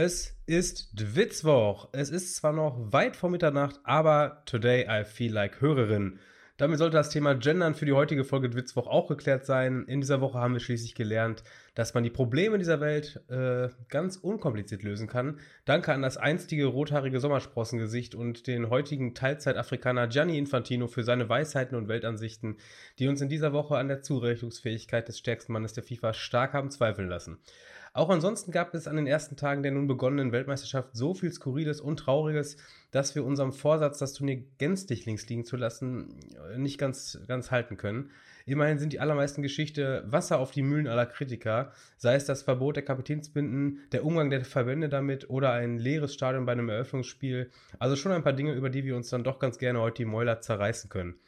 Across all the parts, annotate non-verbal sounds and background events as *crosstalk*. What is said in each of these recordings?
Es ist Dwitzwoch. Es ist zwar noch weit vor Mitternacht, aber today I feel like Hörerin. Damit sollte das Thema Gendern für die heutige Folge Dwitzwoch auch geklärt sein. In dieser Woche haben wir schließlich gelernt, dass man die Probleme dieser Welt äh, ganz unkompliziert lösen kann. Danke an das einstige rothaarige Sommersprossengesicht und den heutigen Teilzeitafrikaner Gianni Infantino für seine Weisheiten und Weltansichten, die uns in dieser Woche an der Zurechnungsfähigkeit des stärksten Mannes der FIFA stark haben zweifeln lassen. Auch ansonsten gab es an den ersten Tagen der nun begonnenen Weltmeisterschaft so viel Skurriles und Trauriges, dass wir unserem Vorsatz, das Turnier gänzlich links liegen zu lassen, nicht ganz, ganz halten können. Immerhin sind die allermeisten Geschichte Wasser auf die Mühlen aller Kritiker, sei es das Verbot der Kapitänsbinden, der Umgang der Verbände damit oder ein leeres Stadion bei einem Eröffnungsspiel. Also schon ein paar Dinge, über die wir uns dann doch ganz gerne heute die Mäuler zerreißen können.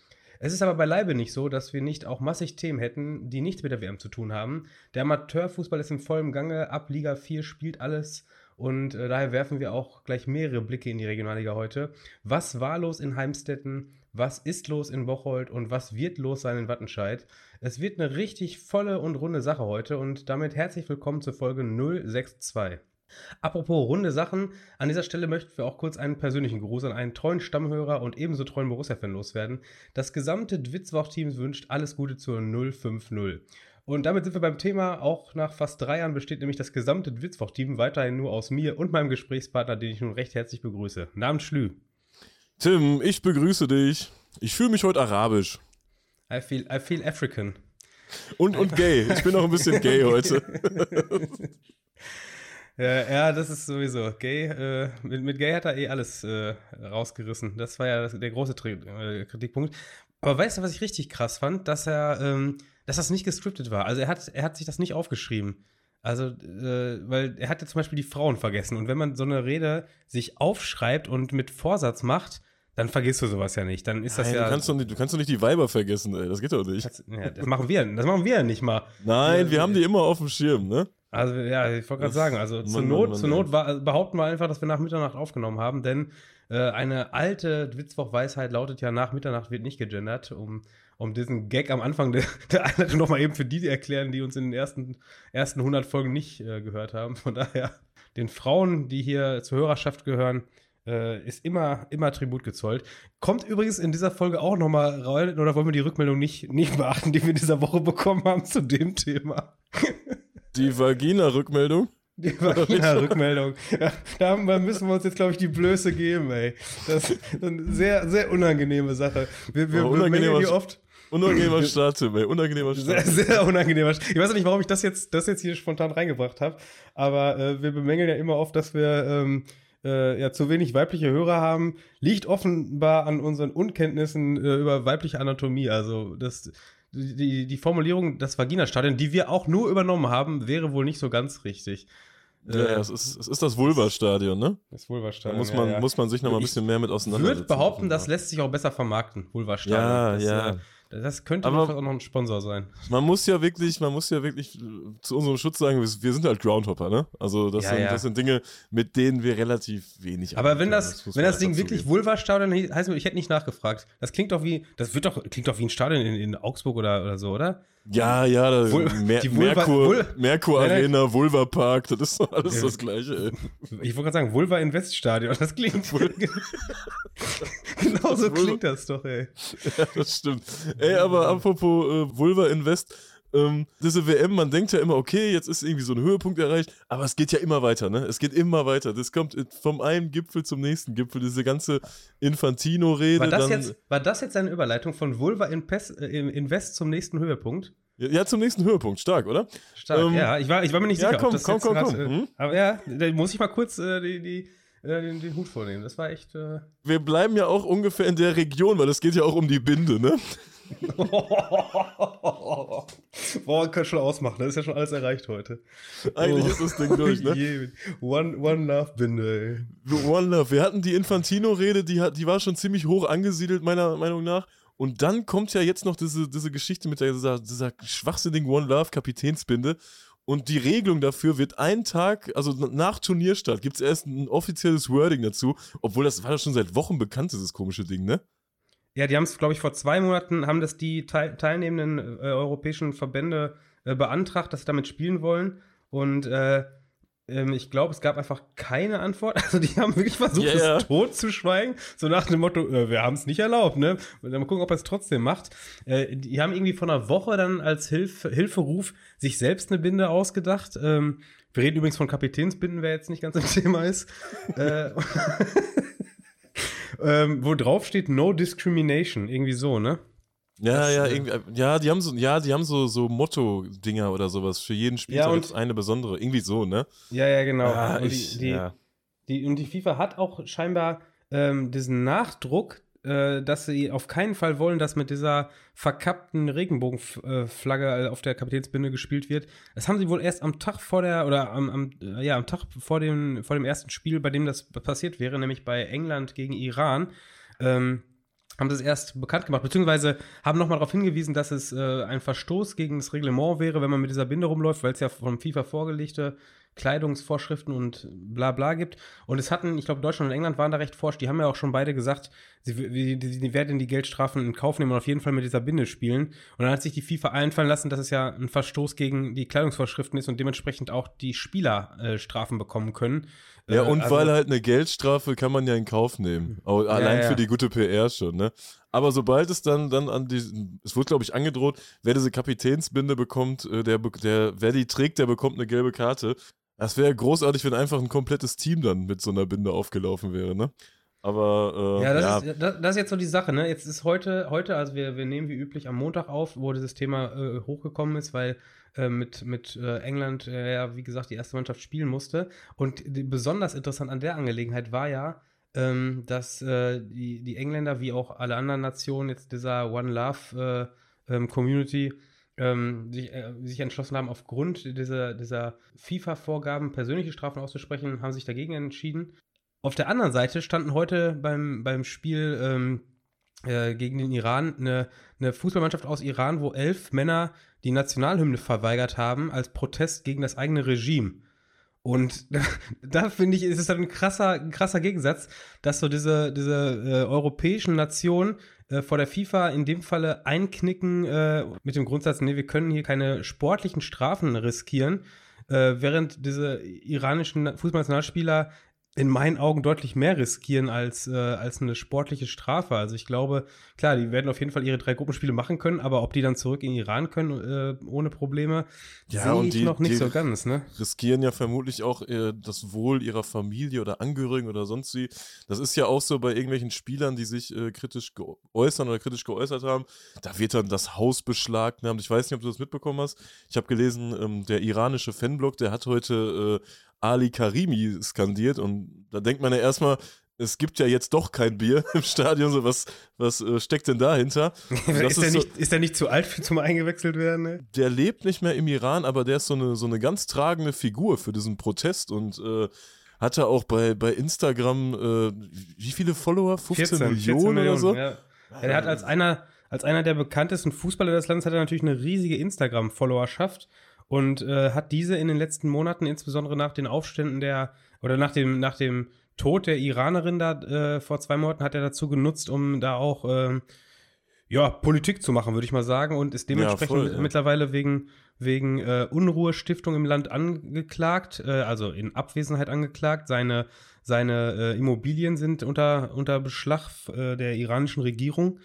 Es ist aber beileibe nicht so, dass wir nicht auch massig Themen hätten, die nichts mit der WM zu tun haben. Der Amateurfußball ist im vollen Gange, ab Liga 4 spielt alles und äh, daher werfen wir auch gleich mehrere Blicke in die Regionalliga heute. Was war los in Heimstetten? Was ist los in Bocholt? Und was wird los sein in Wattenscheid? Es wird eine richtig volle und runde Sache heute und damit herzlich willkommen zur Folge 062. Apropos runde Sachen, an dieser Stelle möchten wir auch kurz einen persönlichen Gruß an einen treuen Stammhörer und ebenso treuen Borussia-Fan loswerden. Das gesamte Dwitzwoch-Team wünscht alles Gute zur 050. Und damit sind wir beim Thema. Auch nach fast drei Jahren besteht nämlich das gesamte Dwitzwoch-Team weiterhin nur aus mir und meinem Gesprächspartner, den ich nun recht herzlich begrüße. Namens Schlü. Tim, ich begrüße dich. Ich fühle mich heute arabisch. I feel, I feel African. Und, und gay. Ich bin auch ein bisschen gay *laughs* heute. *laughs* *laughs* Ja, ja, das ist sowieso. Gay, äh, mit, mit Gay hat er eh alles äh, rausgerissen. Das war ja der große Tri äh, Kritikpunkt. Aber weißt du, was ich richtig krass fand? Dass er, ähm, dass das nicht gescriptet war. Also er hat, er hat sich das nicht aufgeschrieben. Also, äh, weil er hat ja zum Beispiel die Frauen vergessen. Und wenn man so eine Rede sich aufschreibt und mit Vorsatz macht, dann vergisst du sowas ja nicht. Dann ist das Nein, ja. Du kannst, doch nicht, du kannst doch nicht die Weiber vergessen, ey. Das geht doch nicht. Das, ja, das machen wir, das machen wir ja nicht mal. Nein, Ja, wir haben die immer auf dem Schirm, ne? Also ja, ich wollte gerade sagen, also zur Not, Mann, zur Not war, behaupten wir einfach, dass wir nach Mitternacht aufgenommen haben, denn äh, eine alte Witzwoch-Weisheit lautet ja, nach Mitternacht wird nicht gegendert, um, um diesen Gag am Anfang der, *laughs* der Einleitung nochmal eben für die erklären, die uns in den ersten, ersten 100 Folgen nicht äh, gehört haben. Von daher, den Frauen, die hier zur Hörerschaft gehören, äh, ist immer, immer Tribut gezollt. Kommt übrigens in dieser Folge auch nochmal rein, oder wollen wir die Rückmeldung nicht, nicht beachten, die wir in dieser Woche bekommen haben zu dem Thema? *laughs* Die Vagina-Rückmeldung. Die Vagina-Rückmeldung. Ja, da müssen wir uns jetzt, glaube ich, die Blöße geben, ey. Das ist eine sehr, sehr unangenehme Sache. Wir, wir Oh, unangenehmer bemängeln die oft. Unangenehmer Start, Tim, ey. Unangenehmer Sehr, Start. sehr unangenehmer. Ich weiß nicht, warum ich das jetzt, das jetzt hier spontan reingebracht habe, aber äh, wir bemängeln ja immer oft, dass wir ähm, äh, ja zu wenig weibliche Hörer haben. Liegt offenbar an unseren Unkenntnissen äh, über weibliche Anatomie. Also das, die, die Formulierung das Vaginastadion, die wir auch nur übernommen haben, wäre wohl nicht so ganz richtig. Ja, ja, es ist, es ist das Vulva-Stadion, ne? Das Da Vulva-Stadion. muss man, ja, ja. muss man sich noch mal ein Ich bisschen mehr mit auseinandersetzen. würde behaupten, das lässt sich auch besser vermarkten, Vulva-Stadion. Ja, das, ja. Das könnte Aber- auch noch ein Sponsor sein. Man muss ja wirklich, man muss ja wirklich äh, zu unserem Schutz sagen, wir, sind halt Groundhopper, ne? Also das, Ja, sind, ja. das sind Dinge, mit denen wir relativ wenig Aber wenn das, muss wenn das Ding wirklich zugeben. Vulva-Stadion hieß, heißt, ich hätte nicht nachgefragt. Das klingt doch wie, das wird doch, klingt doch wie ein Stadion in, in Augsburg oder, oder so, oder? Ja, ja, da, Vul- Mer die Vulva- Merkur, Vul- Merkur. Arena, Vulva Park, das ist doch alles Ja. das Gleiche, ey. Ich wollte gerade sagen, Vulva Invest-Stadion. Das klingt. *laughs* genau so klingt das doch, ey. Ja, das stimmt. Ey, aber apropos äh, Vulva Invest, ähm, diese WM, man denkt ja immer, okay, jetzt ist irgendwie so ein Höhepunkt erreicht, aber es geht ja immer weiter, ne? Es geht immer weiter. Das kommt vom einen Gipfel zum nächsten Gipfel, diese ganze Infantino-Rede. War das, dann, jetzt, war das jetzt eine Überleitung von Vulva in Pes, äh, im Invest zum nächsten Höhepunkt? Ja, zum nächsten Höhepunkt, stark, oder? Stark, Ähm, ja. Ich war, ich war mir nicht ja, sicher. komm, das komm, jetzt komm, komm. äh, Hm? Aber ja, da muss ich mal kurz äh, die, die, äh, den, den Hut vornehmen. Das war echt. Äh Wir bleiben ja auch ungefähr in der Region, weil es geht ja auch um die Binde, ne? Boah, man kann schon ausmachen. Das ist ja schon alles erreicht heute. Eigentlich Oh. ist das Ding durch, ne? *laughs* One, one Love Binde, ey. One Love. Wir hatten die Infantino-Rede, die, hat- die war schon ziemlich hoch angesiedelt, meiner Meinung nach. Und dann kommt ja jetzt noch diese, diese Geschichte mit der, dieser, dieser schwachsinnigen One Love Kapitänsbinde. Und die Regelung dafür wird einen Tag, also nach Turnierstart, gibt es erst ein offizielles Wording dazu, obwohl das war ja schon seit Wochen bekannt, dieses komische Ding, ne? Ja, die haben es, glaube ich, vor zwei Monaten, haben das die teil teilnehmenden äh, europäischen Verbände äh, beantragt, dass sie damit spielen wollen. Und äh, ähm, ich glaube, es gab einfach keine Antwort. *laughs* Also die haben wirklich versucht, Ja, es tot zu schweigen. So nach dem Motto, äh, wir haben es nicht erlaubt, ne? Und dann mal gucken, ob er es trotzdem macht. Äh, die haben irgendwie vor einer Woche dann als Hilf Hilferuf sich selbst eine Binde ausgedacht. Ähm, wir reden übrigens von Kapitänsbinden, wer jetzt nicht ganz im *laughs* Thema ist. *laughs* äh, ähm, wo drauf steht No Discrimination, irgendwie so, ne? Ja, Das, ja, äh, irgendwie, ja, die haben so, ja, die haben so, so Motto-Dinger oder sowas. Für jeden Spieltag Ja, und- gibt's eine besondere. Irgendwie so, ne? Ja, ja, genau. Ah, und, ich, die, die, ja. die, und die FIFA hat auch scheinbar ähm, diesen Nachdruck, äh, dass sie auf keinen Fall wollen, dass mit dieser verkappten Regenbogenflagge auf der Kapitänsbinde gespielt wird. Das haben sie wohl erst am Tag vor der, oder am, am, äh, ja, am Tag vor dem, vor dem ersten Spiel, bei dem das passiert wäre, nämlich bei England gegen Iran. Ähm, haben das erst bekannt gemacht, beziehungsweise haben nochmal darauf hingewiesen, dass es äh, ein Verstoß gegen das Reglement wäre, wenn man mit dieser Binde rumläuft, weil es ja vom FIFA vorgelegte Kleidungsvorschriften und bla bla gibt. Und es hatten, ich glaube, Deutschland und England waren da recht forsch, die haben ja auch schon beide gesagt, sie, die, die, die werden die Geldstrafen in Kauf nehmen und auf jeden Fall mit dieser Binde spielen. Und dann hat sich die FIFA einfallen lassen, dass es ja ein Verstoß gegen die Kleidungsvorschriften ist und dementsprechend auch die Spieler äh, Strafen bekommen können. Ja, Äh, und also- weil halt eine Geldstrafe kann man ja in Kauf nehmen. Au- Allein ja. für die gute PR schon, ne? Aber sobald es dann, dann an die, es wurde, glaube ich, angedroht, wer diese Kapitänsbinde bekommt, äh, der, der, wer die trägt, der bekommt eine gelbe Karte. Das wäre großartig, wenn einfach ein komplettes Team dann mit so einer Binde aufgelaufen wäre, ne? Aber, äh, Ja, das, ja, Ist, das, das ist jetzt so die Sache, ne? Jetzt ist heute, heute, also wir, wir nehmen wie üblich am Montag auf, wo dieses Thema äh, hochgekommen ist, weil äh, mit, mit äh, England äh, ja, wie gesagt, die erste Mannschaft spielen musste. Und die, besonders interessant an der Angelegenheit war ja, ähm, dass äh, die, die Engländer, wie auch alle anderen Nationen, jetzt dieser One Love äh, ähm, Community, ähm, sich, äh, sich entschlossen haben, aufgrund dieser, dieser FIFA-Vorgaben persönliche Strafen auszusprechen, haben sich dagegen entschieden. Auf der anderen Seite standen heute beim, beim Spiel ähm, äh, gegen den Iran eine, eine Fußballmannschaft aus Iran, wo elf Männer die Nationalhymne verweigert haben als Protest gegen das eigene Regime. Und *laughs* da finde ich, ist es ein krasser, ein krasser Gegensatz, dass so diese, diese äh, europäischen Nationen äh, vor der FIFA in dem Falle einknicken äh, mit dem Grundsatz, nee, wir können hier keine sportlichen Strafen riskieren, äh, während diese iranischen Fußballnationalspieler in meinen Augen deutlich mehr riskieren als, äh, als eine sportliche Strafe. Also ich glaube, klar, die werden auf jeden Fall ihre drei Gruppenspiele machen können, aber ob die dann zurück in Iran können äh, ohne Probleme, Ja, sehe ich die- noch nicht so ganz, ne? riskieren ja vermutlich auch äh, das Wohl ihrer Familie oder Angehörigen oder sonst wie. Das ist ja auch so bei irgendwelchen Spielern, die sich äh, kritisch geäußern oder kritisch geäußert haben. Da wird dann das Haus beschlagnahmt. Ich weiß nicht, ob du das mitbekommen hast. Ich habe gelesen, ähm, der iranische Fanblock, der hat heute äh, Ali Karimi skandiert und da denkt man ja erstmal, es gibt ja jetzt doch kein Bier *laughs* im Stadion, so was, was äh, steckt denn dahinter? *laughs* Das ist, der so- nicht, ist der nicht zu alt für zum eingewechselt werden? Ne? der lebt nicht mehr im Iran, aber der ist so eine, so eine ganz tragende Figur für diesen Protest und äh, hatte auch bei, bei Instagram, äh, wie viele Follower? 15 Millionen, oder so? Ja. Der hat als einer, als einer der bekanntesten Fußballer des Landes hat er natürlich eine riesige Instagram-Followerschaft und äh, hat diese in den letzten Monaten, insbesondere nach den Aufständen der, oder nach dem, nach dem Tod der Iranerin da äh, vor zwei Monaten, hat er dazu genutzt, um da auch ähm, ja, Politik zu machen, würde ich mal sagen, und ist dementsprechend voll, ja. mittlerweile wegen, wegen äh, Unruhestiftung im Land angeklagt, äh, also in Abwesenheit angeklagt. Seine, seine äh, Immobilien sind unter, unter Beschlag äh, der iranischen Regierung.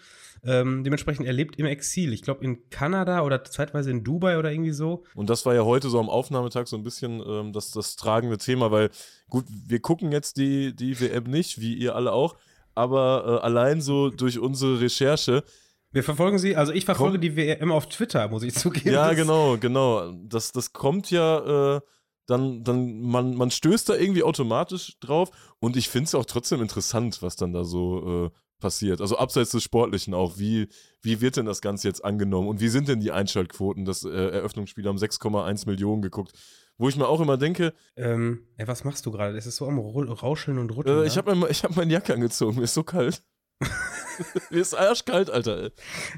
Ähm, dementsprechend, er lebt im Exil. Ich glaube, in Kanada oder zeitweise in Dubai oder irgendwie so. Und das war ja heute so am Aufnahmetag so ein bisschen ähm, das, das tragende Thema, weil gut, wir gucken jetzt die, die WM nicht, wie ihr alle auch, aber äh, allein so durch unsere Recherche Wir verfolgen sie, also ich verfolge Komm. die WM auf Twitter, muss ich zugeben. Ja, genau, genau. Das, das kommt ja, äh, dann, dann, man, man stößt da irgendwie automatisch drauf und ich finde es auch trotzdem interessant, was dann da so äh, passiert. Also abseits des Sportlichen auch. Wie, wie wird denn das Ganze jetzt angenommen und wie sind denn die Einschaltquoten? Das äh, Eröffnungsspiel haben 6,1 Millionen geguckt. Wo ich mir auch immer denke, Ähm, ey, was machst du gerade? Es ist so am Rauscheln und Rütteln. äh, ich habe mein, ich hab meine Jacke angezogen, mir ist so kalt. *laughs* mir ist arschkalt, Alter. Ey.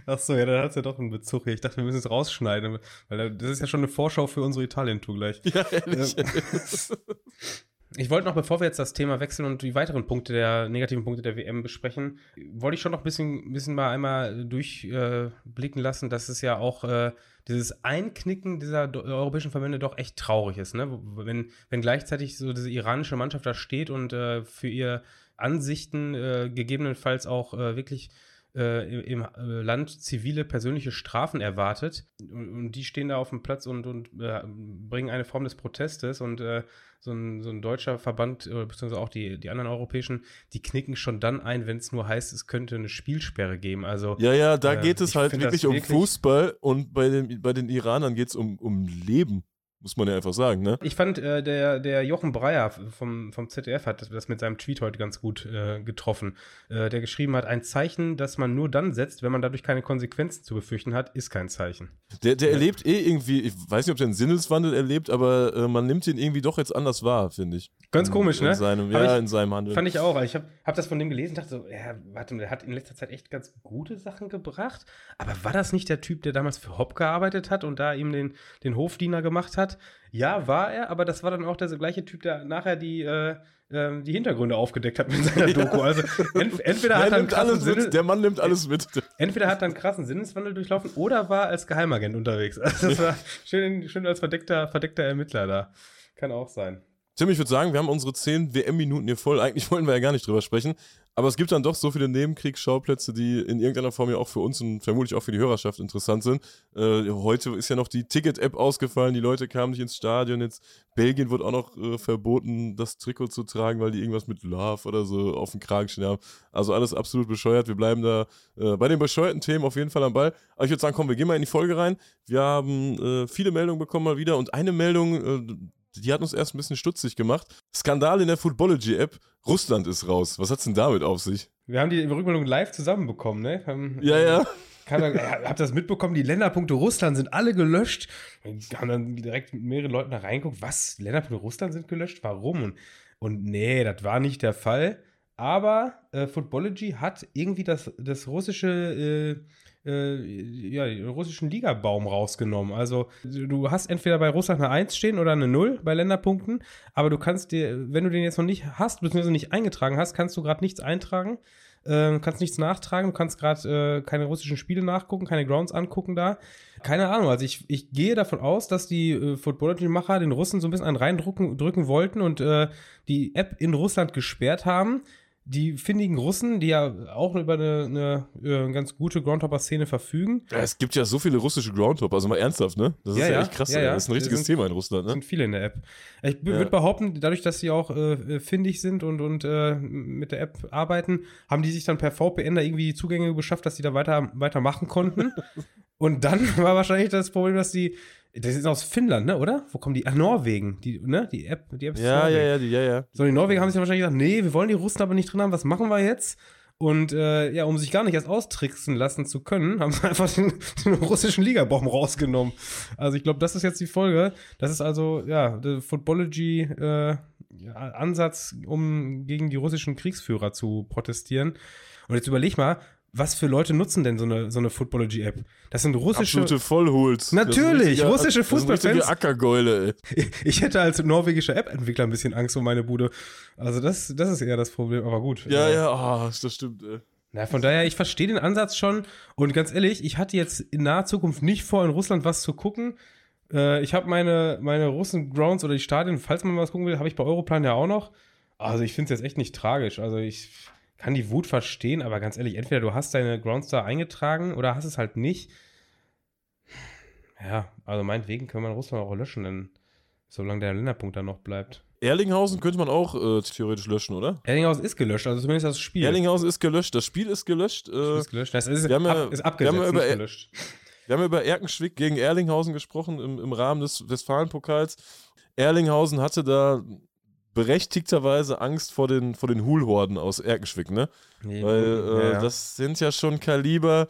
Ach so, ja, dann hat es ja doch einen Bezug hier. Ich dachte, wir müssen es rausschneiden, weil das ist ja schon eine Vorschau für unsere Italien-Tour gleich. Ja, ehrlich. Ähm, *laughs* *laughs* Ich wollte noch, bevor wir jetzt das Thema wechseln und die weiteren Punkte der negativen Punkte der WM besprechen, wollte ich schon noch ein bisschen, bisschen mal einmal durchblicken äh, lassen, dass es ja auch äh, dieses Einknicken dieser europäischen Verbände doch echt traurig ist. Ne? Wenn, wenn gleichzeitig so diese iranische Mannschaft da steht und äh, für ihr Ansichten äh, gegebenenfalls auch äh, wirklich äh, im äh, Land zivile persönliche Strafen erwartet. Und, und, die stehen da auf dem Platz und, und äh, bringen eine Form des Protestes. Und äh, so, ein, so ein deutscher Verband, beziehungsweise auch die, die anderen europäischen, die knicken schon dann ein, wenn es nur heißt, es könnte eine Spielsperre geben. Also, ja, ja, da äh, geht es halt wirklich um wirklich Fußball und bei den, bei den Iranern geht es um, um Leben. Muss man ja einfach sagen, ne? Ich fand, äh, der, der Jochen Breyer vom, vom ZDF hat das mit seinem Tweet heute ganz gut äh, getroffen. Äh, der geschrieben hat, ein Zeichen, das man nur dann setzt, wenn man dadurch keine Konsequenzen zu befürchten hat, ist kein Zeichen. Der, der ja. erlebt eh irgendwie, ich weiß nicht, ob der einen Sinneswandel erlebt, aber äh, man nimmt ihn irgendwie doch jetzt anders wahr, finde ich. Ganz komisch, in, ne? In seinem, ja, ich, in seinem Handeln. Fand ich auch. Ich habe hab das von dem gelesen und dachte so, ja, warte mal, der hat in letzter Zeit echt ganz gute Sachen gebracht. Aber war das nicht der Typ, der damals für Hopp gearbeitet hat und da ihm den, den Hofdiener gemacht hat? Ja, war er, aber das war dann auch der gleiche Typ, der nachher die, äh, ähm, die Hintergründe aufgedeckt hat mit seiner *laughs* Doku. Also ent entweder der hat er einen krassen Sinnes Der Mann nimmt alles mit. Entweder hat er einen krassen Sinneswandel durchlaufen oder war als Geheimagent unterwegs. *laughs* Also das war schön, schön als verdeckter, verdeckter Ermittler da. Kann auch sein. Tim, ich würde sagen, wir haben unsere 10 WM-Minuten hier voll. Eigentlich wollten wir ja gar nicht drüber sprechen. Aber es gibt dann doch so viele Nebenkriegsschauplätze, die in irgendeiner Form ja auch für uns und vermutlich auch für die Hörerschaft interessant sind. Äh, heute ist ja noch die Ticket-App ausgefallen, die Leute kamen nicht ins Stadion. Jetzt Belgien wird auch noch äh, verboten, das Trikot zu tragen, weil die irgendwas mit Love oder so auf dem Kragen stehen haben. Also alles absolut bescheuert. Wir bleiben da äh, bei den bescheuerten Themen auf jeden Fall am Ball. Aber ich würde sagen, komm, wir gehen mal in die Folge rein. Wir haben äh, viele Meldungen bekommen mal wieder und eine Meldung, äh, die hat uns erst ein bisschen stutzig gemacht. Skandal in der Footballogy-App. Russland ist raus. Was hat's denn damit auf sich? Wir haben die Rückmeldung live zusammenbekommen, ne? Haben, ja, ja. Habt das mitbekommen? Die Länderpunkte Russland sind alle gelöscht. Wir haben dann direkt mit mehreren Leuten da reingeguckt. Was? Länderpunkte Russland sind gelöscht? Warum? Und, und nee, das war nicht der Fall. Aber äh, Footballogy hat irgendwie das, das russische äh, äh, ja, den russischen Ligabaum rausgenommen. Also du hast entweder bei Russland eine 1 stehen oder eine 0 bei Länderpunkten, aber du kannst dir, wenn du den jetzt noch nicht hast, beziehungsweise nicht eingetragen hast, kannst du gerade nichts eintragen. Äh, kannst nichts nachtragen, du kannst gerade äh, keine russischen Spiele nachgucken, keine Grounds angucken da. Keine Ahnung, also ich, ich gehe davon aus, dass die äh, Footballogy-Macher den Russen so ein bisschen einen reindrücken drücken wollten und äh, die App in Russland gesperrt haben die findigen Russen, die ja auch über eine, eine, eine äh, ganz gute Groundhopper-Szene verfügen. Ja, es gibt ja so viele russische Groundhopper, also mal ernsthaft, ne? Das ist ja, ja echt krass. Ja, ja. Das ist ein richtiges sind, Thema in Russland, ne? sind viele in der App. Ich würde behaupten, dadurch, dass sie auch äh, findig sind und, und äh, mit der App arbeiten, haben die sich dann per VPN da irgendwie die Zugänge beschafft, dass sie da weiter, weitermachen konnten. *laughs* und dann *laughs* war wahrscheinlich das Problem, dass die das ist aus Finnland, ne, oder? Wo kommen die? Ach, Norwegen. Die, ne? Die App, die App ist Ja, ja, ja, die, ja, ja. So, die Norwegen haben sich ja wahrscheinlich gesagt, nee, wir wollen die Russen aber nicht drin haben, was machen wir jetzt? Und äh, ja, um sich gar nicht erst austricksen lassen zu können, haben sie *laughs* einfach den, den russischen Ligabaum rausgenommen. Also ich glaube, das ist jetzt die Folge. Das ist also, ja, der Footballogy äh, um gegen die russischen Kriegsführer zu protestieren. Und jetzt überleg mal, was für Leute nutzen denn so eine, so eine Footballogy-App? Das sind russische. Absolute Vollholz. Natürlich, russische Fußballfans. Ackergeule, ey. *laughs* Ich hätte als norwegischer App-Entwickler ein bisschen Angst um meine Bude. Also, das, das ist eher das Problem, aber gut. Ja, ja, oh, das stimmt, ey. Na, von daher, ich verstehe den Ansatz schon. Und ganz ehrlich, ich hatte jetzt in naher Zukunft nicht vor, in Russland was zu gucken. Äh, ich habe meine, meine Russen-Grounds oder die Stadien, falls man was gucken will, habe ich bei Europlan ja auch noch. Also, ich finde es jetzt echt nicht tragisch. Also, ich kann die Wut verstehen, aber ganz ehrlich, entweder du hast deine Groundstar eingetragen oder hast es halt nicht. Ja, also meinetwegen können wir Russland auch löschen, denn solange der Länderpunkt da noch bleibt. Erlinghausen könnte man auch äh, theoretisch löschen, oder? Erlinghausen ist gelöscht, also zumindest das Spiel. Erlinghausen ist gelöscht, das Spiel ist gelöscht. Äh, das Spiel ist gelöscht, das ist, wir haben ab, ist abgesetzt, wir haben über, gelöscht. Wir haben über Erkenschwick gegen Erlinghausen gesprochen im, im Rahmen des Westfalenpokals. Erlinghausen hatte da berechtigterweise Angst vor den, vor den Hulhorden aus Erkenschwick, ne? Nee, Weil äh, ja. das sind ja schon Kaliber,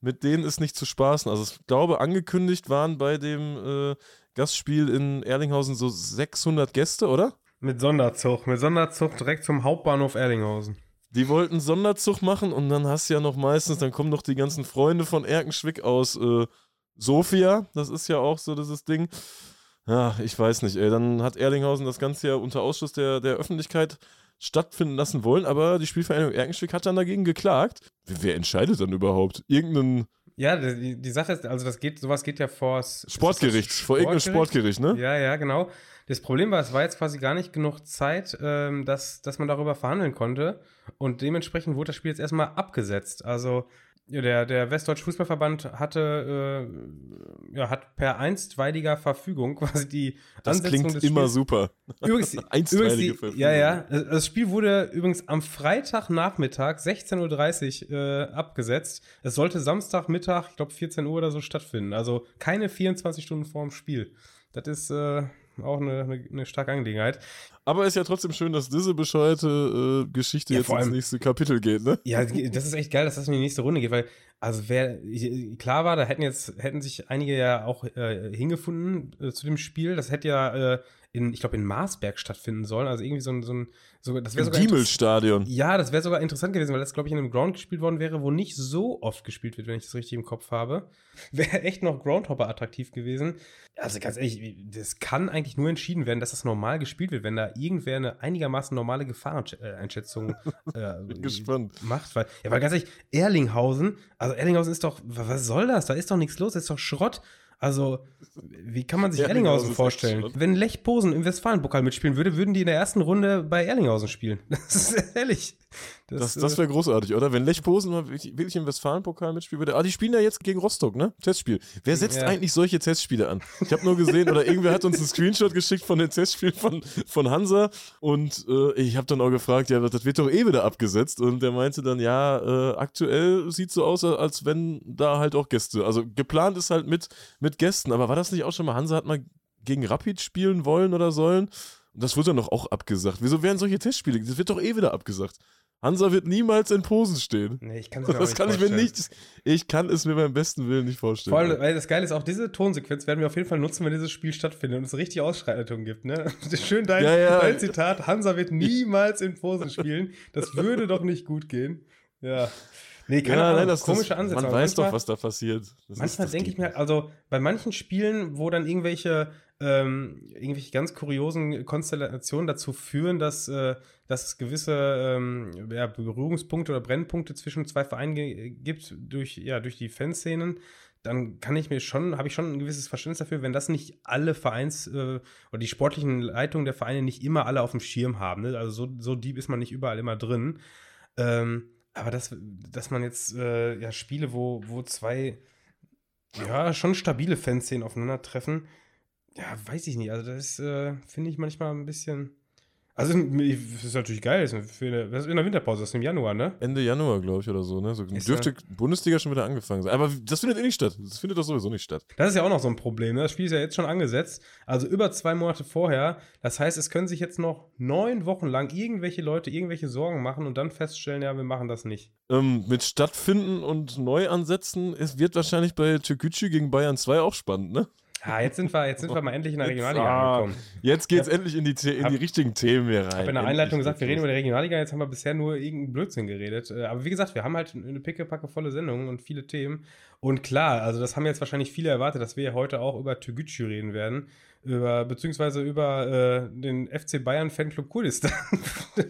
mit denen ist nicht zu spaßen. Also ich glaube, angekündigt waren bei dem äh, Gastspiel in Erlinghausen so 600 Gäste, oder? Mit Sonderzug, mit Sonderzug direkt zum Hauptbahnhof Erlinghausen. Die wollten Sonderzug machen und dann hast du ja noch meistens, dann kommen noch die ganzen Freunde von Erkenschwick aus äh, Sofia, das ist ja auch so dieses Ding. Ja, ich weiß nicht, ey. Dann hat Erlinghausen das Ganze ja unter Ausschluss der, der Öffentlichkeit stattfinden lassen wollen, aber die Spielvereinigung Erkenschwick hat dann dagegen geklagt. Wer, wer entscheidet dann überhaupt? Irgendein Ja, die, die Sache ist, also das geht, sowas geht ja vor das Sportgericht, vor irgendeinem Sportgericht, ne? Ja, ja, genau. Das Problem war, es war jetzt quasi gar nicht genug Zeit, ähm, dass, dass man darüber verhandeln konnte. Und dementsprechend wurde das Spiel jetzt erstmal abgesetzt. Also der, der Westdeutsche Fußballverband hatte, äh, ja, hat per einstweiliger Verfügung *laughs* quasi die Das Ansetzung klingt immer super. Übrigens, Einstweilige *laughs* übrigens die, Verfügung. ja, ja. Das Spiel wurde übrigens am Freitagnachmittag 16.30 Uhr äh, abgesetzt. Es sollte Samstagmittag, ich glaube 14 Uhr oder so stattfinden. Also keine 24 Stunden vor dem Spiel. Das ist äh, auch eine, eine, eine starke Angelegenheit. Aber ist ja trotzdem schön, dass diese bescheuerte äh, Geschichte Ja, jetzt vor ins allem- nächste Kapitel geht, ne? Ja, das ist echt geil, dass das in die nächste Runde geht, weil, also wer klar war, da hätten jetzt, hätten sich einige ja auch äh, hingefunden äh, zu dem Spiel. Das hätte ja äh, in, ich glaube, in Marsberg stattfinden sollen. Also irgendwie so ein, so ein so, das wäre sogar Diemelstadion. Ja, das wäre sogar interessant gewesen, weil das, glaube ich, in einem Ground gespielt worden wäre, wo nicht so oft gespielt wird, wenn ich das richtig im Kopf habe. *laughs* Wäre echt noch Groundhopper attraktiv gewesen. Also ganz ehrlich, das kann eigentlich nur entschieden werden, dass das normal gespielt wird, wenn da irgendwer eine einigermaßen normale Gefahreneinschätzung äh, *laughs* gespannt. macht. Weil, ja, weil ganz ehrlich, Erlinghausen, also Erlinghausen ist doch, wa- was soll das? Da ist doch nichts los, das ist doch Schrott. Also, wie kann man sich Erlinghausen vorstellen? Wenn Lech Posen im Westfalenpokal mitspielen würde, würden die in der ersten Runde bei Erlinghausen spielen. *laughs* Das ist ehrlich. Das, das äh, wäre großartig, oder? Wenn Lech Posen mal wirklich, im Westfalen-Pokal mitspielen würde. Ah, die spielen ja jetzt gegen Rostock, ne? Testspiel. Wer setzt Ja. eigentlich solche Testspiele an? Ich habe nur gesehen, oder irgendwer hat uns einen Screenshot geschickt von den Testspielen von, von Hansa und äh, ich habe dann auch gefragt, ja, das wird doch eh wieder abgesetzt. Und der meinte dann, ja, äh, aktuell sieht so aus, als wenn da halt auch Gäste. Also geplant ist halt mit, mit Gästen. Aber war das nicht auch schon mal, Hansa hat mal gegen Rapid spielen wollen oder sollen? Und das wird dann doch auch abgesagt. Wieso werden solche Testspiele? Das wird doch eh wieder abgesagt. Hansa wird niemals in Posen stehen. Nee, ich kann es mir *laughs* Das nicht kann ich mir vorstellen. nicht. Ich kann es mir beim besten Willen nicht vorstellen. Vor allem, weil das Geile ist, auch diese Tonsequenz werden wir auf jeden Fall nutzen, wenn dieses Spiel stattfindet und es richtig Ausschreitungen gibt. Ne? *laughs* Schön dein, Ja, ja. dein Zitat: Hansa wird niemals in Posen spielen. Das würde doch nicht gut gehen. Ja. Nee, keine ja, Ahnung, nein, das, komische Ansätze. Man weiß manchmal- doch, was da passiert. Das Manchmal denke ich mir, also bei manchen Spielen, wo dann irgendwelche, ähm, irgendwelche ganz kuriosen Konstellationen dazu führen, dass, äh, dass es gewisse ähm, ja, Berührungspunkte oder Brennpunkte zwischen zwei Vereinen gibt durch, ja, durch die Fanszenen, dann kann ich mir schon, habe ich schon ein gewisses Verständnis dafür, wenn das nicht alle Vereins- äh, oder die sportlichen Leitungen der Vereine nicht immer alle auf dem Schirm haben. Ne? Also so, so deep ist man nicht überall immer drin. Ähm, aber dass, dass man jetzt äh, ja, Spiele, wo, wo zwei ja, schon stabile Fanszenen aufeinandertreffen, ja, weiß ich nicht. Also das äh, finde ich manchmal ein bisschen. Also das ist natürlich geil. Das ist für eine, das ist in der Winterpause, das ist im Januar, ne? Ende Januar, glaube ich, oder so. Ne? so Ist dürfte Bundesliga schon wieder angefangen sein. Aber das findet eh nicht statt. Das findet doch sowieso nicht statt. Das ist ja auch noch so ein Problem. Ne? Das Spiel ist ja jetzt schon angesetzt. Also über zwei Monate vorher. Das heißt, es können sich jetzt noch neun Wochen lang irgendwelche Leute irgendwelche Sorgen machen und dann feststellen, ja, wir machen das nicht. Ähm, mit Stattfinden und Neuansätzen, es wird wahrscheinlich bei Türkgücü gegen Bayern 2 auch spannend, ne? Ah, jetzt sind wir, jetzt sind wir mal endlich in der Regionalliga ah, angekommen. Jetzt geht's Hab- endlich in die, in hab- die richtigen Themen hier rein. Ich habe in der Einleitung gesagt, wir reden über die Regionalliga, jetzt haben wir bisher nur irgendeinen Blödsinn geredet. Äh, Aber wie gesagt, wir haben halt eine pickepacke volle Sendung und viele Themen. Und klar, also das haben jetzt wahrscheinlich viele erwartet, dass wir heute auch über Türgücü reden werden. Über, beziehungsweise über äh, den FC Bayern Fanclub Kurdistan. *laughs*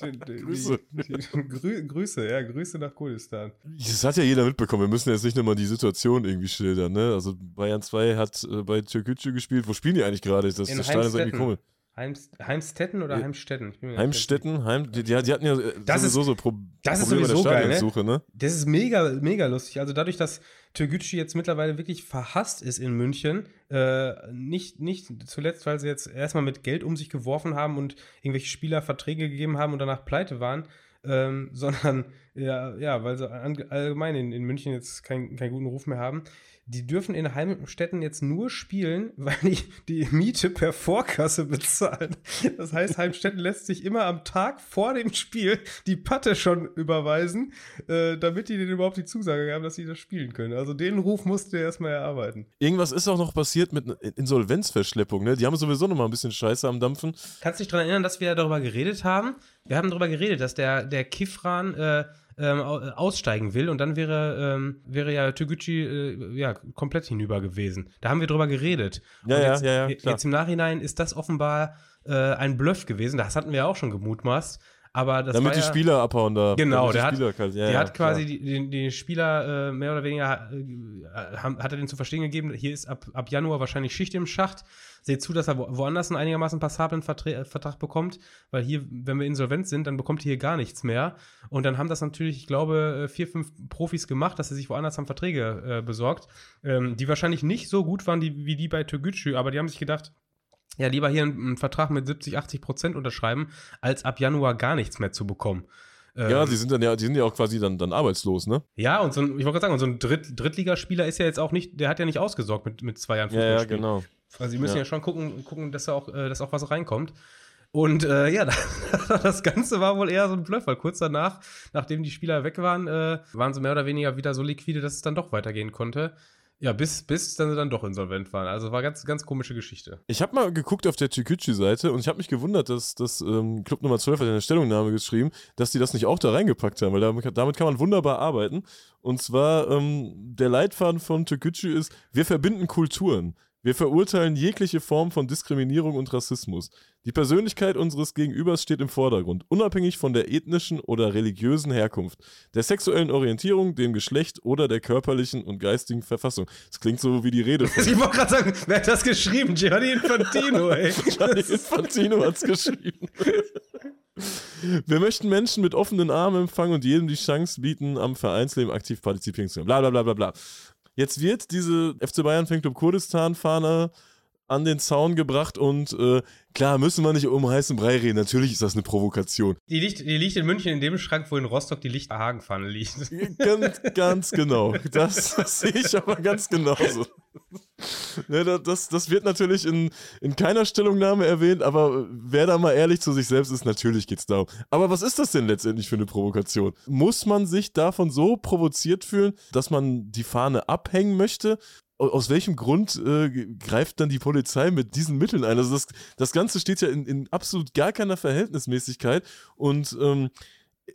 Grüße. Die, die, Grü Grüße, ja, Grüße nach Kurdistan. Das hat ja jeder mitbekommen. Wir müssen jetzt nicht nochmal die Situation irgendwie schildern, ne? Also Bayern 2 hat äh, bei Türkgücü gespielt. Wo spielen die eigentlich gerade? Das, In das Stadion ist irgendwie komisch. Heims, Heimstetten oder. Heimstetten? Heimstetten, Heim, die, die, die hatten ja äh, Das sowieso so Pro das ist Probleme sowieso der geil, ne? Stadionsuche, ne? Das ist mega, mega lustig. Also dadurch, dass Türgücü jetzt mittlerweile wirklich verhasst ist in München, äh, nicht, nicht zuletzt, weil sie jetzt erstmal mit Geld um sich geworfen haben und irgendwelche Spieler Verträge gegeben haben und danach pleite waren, ähm, *laughs* sondern ja, ja, weil sie allgemein in, in München jetzt kein, keinen guten Ruf mehr haben. Die dürfen in Heimstätten jetzt nur spielen, *laughs* weil die die Miete per Vorkasse bezahlen. Das heißt, Heimstätten lässt sich immer am Tag vor dem Spiel die Patte schon überweisen, äh, damit die denen überhaupt die Zusage haben, dass sie das spielen können. Also den Ruf musste er erstmal erarbeiten. Irgendwas ist auch noch passiert mit einer Insolvenzverschleppung, ne? Die haben sowieso noch mal ein bisschen Scheiße am Dampfen. Kannst du dich daran erinnern, dass wir darüber geredet haben? Wir haben darüber geredet, dass der, der Kifran äh, ähm, aussteigen will und dann wäre, ähm, wäre ja Toguchi äh, ja, komplett hinüber gewesen. Da haben wir drüber geredet. Ja, ja, jetzt, ja, ja, klar. Jetzt im Nachhinein ist das offenbar äh, ein Bluff gewesen. Das hatten wir ja auch schon gemutmaßt. Aber das Damit die ja, Spieler abhauen da. Genau, der hat- kalt- ja, der hat quasi den, den Spieler äh, mehr oder weniger, äh, hat er den zu verstehen gegeben, hier ist ab, ab Januar wahrscheinlich Schicht im Schacht. Seht zu, dass er wo, woanders einen einigermaßen passablen Vertre äh, Vertrag bekommt, weil hier, wenn wir insolvent sind, dann bekommt ihr hier gar nichts mehr. Und dann haben das natürlich, ich glaube, äh, vier, fünf Profis gemacht, dass sie sich woanders haben Verträge äh, besorgt, ähm, die wahrscheinlich nicht so gut waren die, wie die bei Toguchi, aber die haben sich gedacht, ja, lieber hier einen, Vertrag mit 70, 80 Prozent unterschreiben, als ab Januar gar nichts mehr zu bekommen. Ja, Ähm, die sind dann ja, die sind ja auch quasi dann, dann arbeitslos, ne? ja, und so ein, ich wollte gerade sagen, und so ein Dritt, Drittligaspieler ist ja jetzt auch nicht, der hat ja nicht ausgesorgt mit, mit zwei Jahren Ja, ja, Fußballspielen. genau. Also sie müssen ja, Ja. schon gucken, gucken dass, da auch, äh, dass auch was reinkommt. Und äh, ja, *laughs* das Ganze war wohl eher so ein Bluff, weil kurz danach, nachdem die Spieler weg waren, äh, waren sie mehr oder weniger wieder so liquide, dass es dann doch weitergehen konnte. Ja, bis, bis dann sie dann doch insolvent waren. Also war ganz, ganz komische Geschichte. Ich habe mal geguckt auf der Chikuchi-Seite und ich habe mich gewundert, dass das ähm, Club Nummer 12 hat in der Stellungnahme geschrieben, dass die das nicht auch da reingepackt haben, weil damit, damit kann man wunderbar arbeiten. Und zwar, ähm, der Leitfaden von Chikuchi ist, wir verbinden Kulturen. Wir verurteilen jegliche Form von Diskriminierung und Rassismus. Die Persönlichkeit unseres Gegenübers steht im Vordergrund, unabhängig von der ethnischen oder religiösen Herkunft, der sexuellen Orientierung, dem Geschlecht oder der körperlichen und geistigen Verfassung. Das klingt so wie die Rede von Ich wollte gerade sagen, wer hat das geschrieben? Gianni Infantino, ey. *laughs* Gianni Infantino hat's geschrieben. Wir möchten Menschen mit offenen Armen empfangen und jedem die Chance bieten, am Vereinsleben aktiv partizipieren zu können. Bla bla bla bla bla. Jetzt wird diese FC Bayern Fanclub Kurdistan-Fahne an den Zaun gebracht und äh, klar, müssen wir nicht um heißen Brei reden. Natürlich ist das eine Provokation. Die liegt, die liegt in München in dem Schrank, wo in Rostock die Lichterhagenpfanne liegt. *laughs* Ganz, ganz genau. Das, das *laughs* sehe ich aber ganz genauso. Ne, da- das, das wird natürlich in, in keiner Stellungnahme erwähnt, aber wer da mal ehrlich zu sich selbst ist, natürlich geht es darum. Aber was ist das denn letztendlich für eine Provokation? Muss man sich davon so provoziert fühlen, dass man die Fahne abhängen möchte? Au- Aus welchem Grund äh, greift dann die Polizei mit diesen Mitteln ein? Also das, das Ganze steht ja in, in absolut gar keiner Verhältnismäßigkeit und ähm,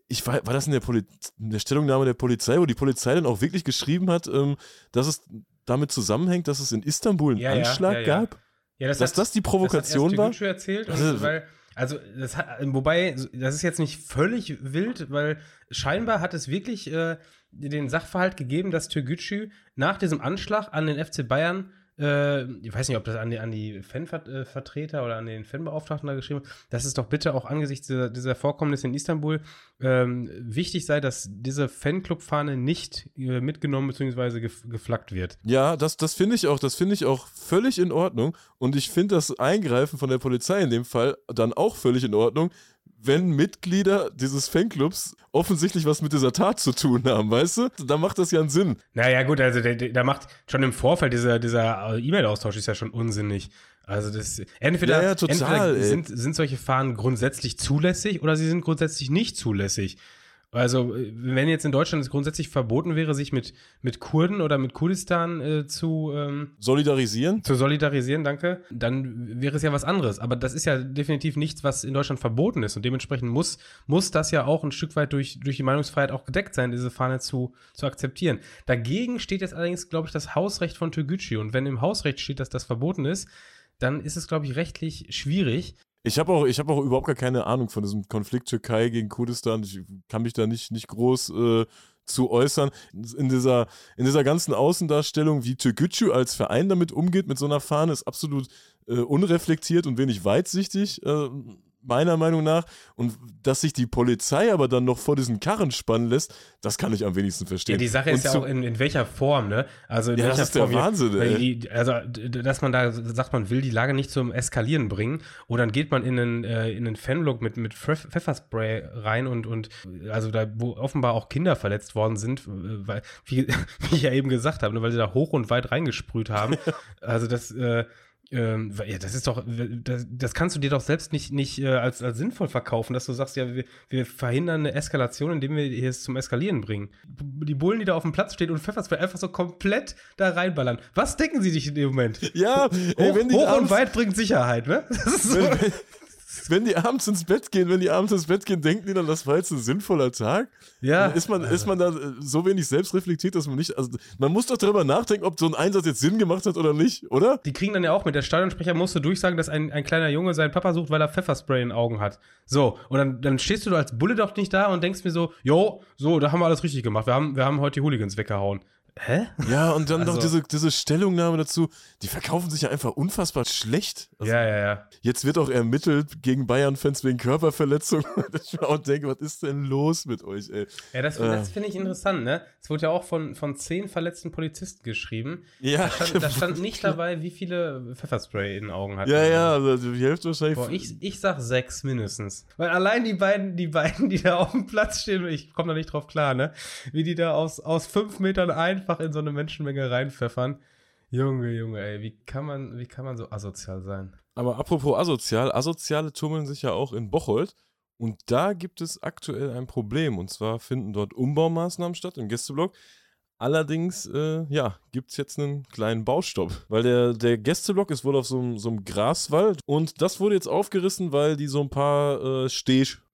ich war, war das in der, Poli in der Stellungnahme der Polizei, wo die Polizei dann auch wirklich geschrieben hat, ähm, dass es damit zusammenhängt, dass es in Istanbul einen Ja, Anschlag ja, ja. gab? Ja, das Dass hat- das die Provokation das war? hat erst erzählt, und, Also- weil, also das hat, wobei, das ist jetzt nicht völlig wild, weil scheinbar hat es wirklich äh, den Sachverhalt gegeben, dass Türgücü nach diesem Anschlag an den FC Bayern, äh, ich weiß nicht, ob das an die, an die Fanvertreter oder an den Fanbeauftragten da geschrieben hat, dass es doch bitte auch angesichts dieser, dieser Vorkommnisse in Istanbul ähm, wichtig sei, dass diese Fanclub-Fahne nicht äh, mitgenommen bzw. Gef geflaggt wird. Ja, das, das finde ich auch, das finde ich auch völlig in Ordnung. Und ich finde das Eingreifen von der Polizei in dem Fall dann auch völlig in Ordnung, wenn Mitglieder dieses Fanclubs offensichtlich was mit dieser Tat zu tun haben, weißt du? Da macht das ja einen Sinn. Naja, gut, also der macht schon im Vorfeld dieser, dieser äh, E-Mail-Austausch ist ja schon unsinnig. Also das entweder, Ja, ja, total, entweder sind, sind solche Fahnen grundsätzlich zulässig oder sie sind grundsätzlich nicht zulässig. Also, wenn jetzt in Deutschland es grundsätzlich verboten wäre, sich mit, mit Kurden oder mit Kurdistan äh, zu, ähm, Solidarisieren? zu solidarisieren, danke, dann wäre es ja was anderes. Aber das ist ja definitiv nichts, was in Deutschland verboten ist. Und dementsprechend muss, muss das ja auch ein Stück weit durch, durch die Meinungsfreiheit auch gedeckt sein, diese Fahne zu, zu akzeptieren. Dagegen steht jetzt allerdings, glaube ich, das Hausrecht von Türgücü. Und wenn im Hausrecht steht, dass das verboten ist, dann ist es, glaube ich, rechtlich schwierig. Ich habe auch, ich hab auch überhaupt gar keine Ahnung von diesem Konflikt Türkei gegen Kurdistan. Ich kann mich da nicht, nicht groß äh, zu äußern. In dieser, in dieser ganzen Außendarstellung, wie Türkgücü als Verein damit umgeht, mit so einer Fahne, ist absolut äh, unreflektiert und wenig weitsichtig, äh, meiner Meinung nach. Und dass sich die Polizei aber dann noch vor diesen Karren spannen lässt, das kann ich am wenigsten verstehen. Ja, die Sache und ist ja auch in, in welcher Form, ne? Also in Ja, das welcher ist der Form. wir- Wahnsinn, ey. Die, also, dass man da sagt, man will die Lage nicht zum Eskalieren bringen. Oder dann geht man in einen, äh, in einen Fanblock mit, mit Pfeff- Pfefferspray rein und, und also da, wo offenbar auch Kinder verletzt worden sind, äh, weil, *laughs* wie, wie ich ja eben gesagt habe, ne, weil sie da hoch und weit reingesprüht haben. *laughs* also das, äh, ähm, ja, das ist doch, das, das kannst du dir doch selbst nicht, nicht äh, als, als sinnvoll verkaufen, dass du sagst, ja, wir, wir verhindern eine Eskalation, indem wir es zum Eskalieren bringen. Die Bullen, die da auf dem Platz stehen und Pfefferspray einfach so komplett da reinballern. Was denken sie sich in dem Moment? ja, ey, Hoch, wenn die hoch und weit bringt Sicherheit, ne? *laughs* Das ist so, wenn, wenn, wenn die abends ins Bett gehen, wenn die abends ins Bett gehen, denken die dann, das war jetzt ein sinnvoller Tag? Ja. Ist man, ist man da äh, so wenig selbstreflektiert, dass man nicht, also man muss doch darüber nachdenken, ob so ein Einsatz jetzt Sinn gemacht hat oder nicht, oder? Die kriegen dann ja auch mit. Der Stadionsprecher musste durchsagen, dass ein, ein kleiner Junge seinen Papa sucht, weil er Pfefferspray in den Augen hat. So, und dann, dann stehst du als Bulle doch nicht da und denkst mir so, jo, so, da haben wir alles richtig gemacht. Wir haben, wir haben heute die Hooligans weggehauen. Hä? Ja, und dann Also- noch diese, diese Stellungnahme dazu, die verkaufen sich ja einfach unfassbar schlecht. Also Ja, ja, ja. Jetzt wird auch ermittelt gegen Bayern-Fans wegen Körperverletzung. *laughs* ich mir auch denke, was ist denn los mit euch, ey? Ja, das, Äh. das finde ich interessant, ne? Es wurde ja auch von, von zehn verletzten Polizisten geschrieben. Ja, Da stand, da *laughs* stand nicht dabei, wie viele Pfefferspray in den Augen hatten. Ja, ja, also die Hälfte wahrscheinlich. Boah, ich, ich sag sechs mindestens. Weil allein die beiden, die beiden, die da auf dem Platz stehen, ich komme da nicht drauf klar, ne? Wie die da aus, aus fünf Metern einfach in so eine Menschenmenge reinpfeffern. Junge, Junge, ey, wie kann man, wie kann man so asozial sein? Aber apropos asozial, Asoziale tummeln sich ja auch in Bocholt. Und da gibt es aktuell ein Problem. Und zwar finden dort Umbaumaßnahmen statt im Gästeblock. Allerdings, äh, ja, gibt es jetzt einen kleinen Baustopp. Weil der, der Gästeblock ist wohl auf so, einem- Graswald. Und das wurde jetzt aufgerissen, weil die so ein paar äh,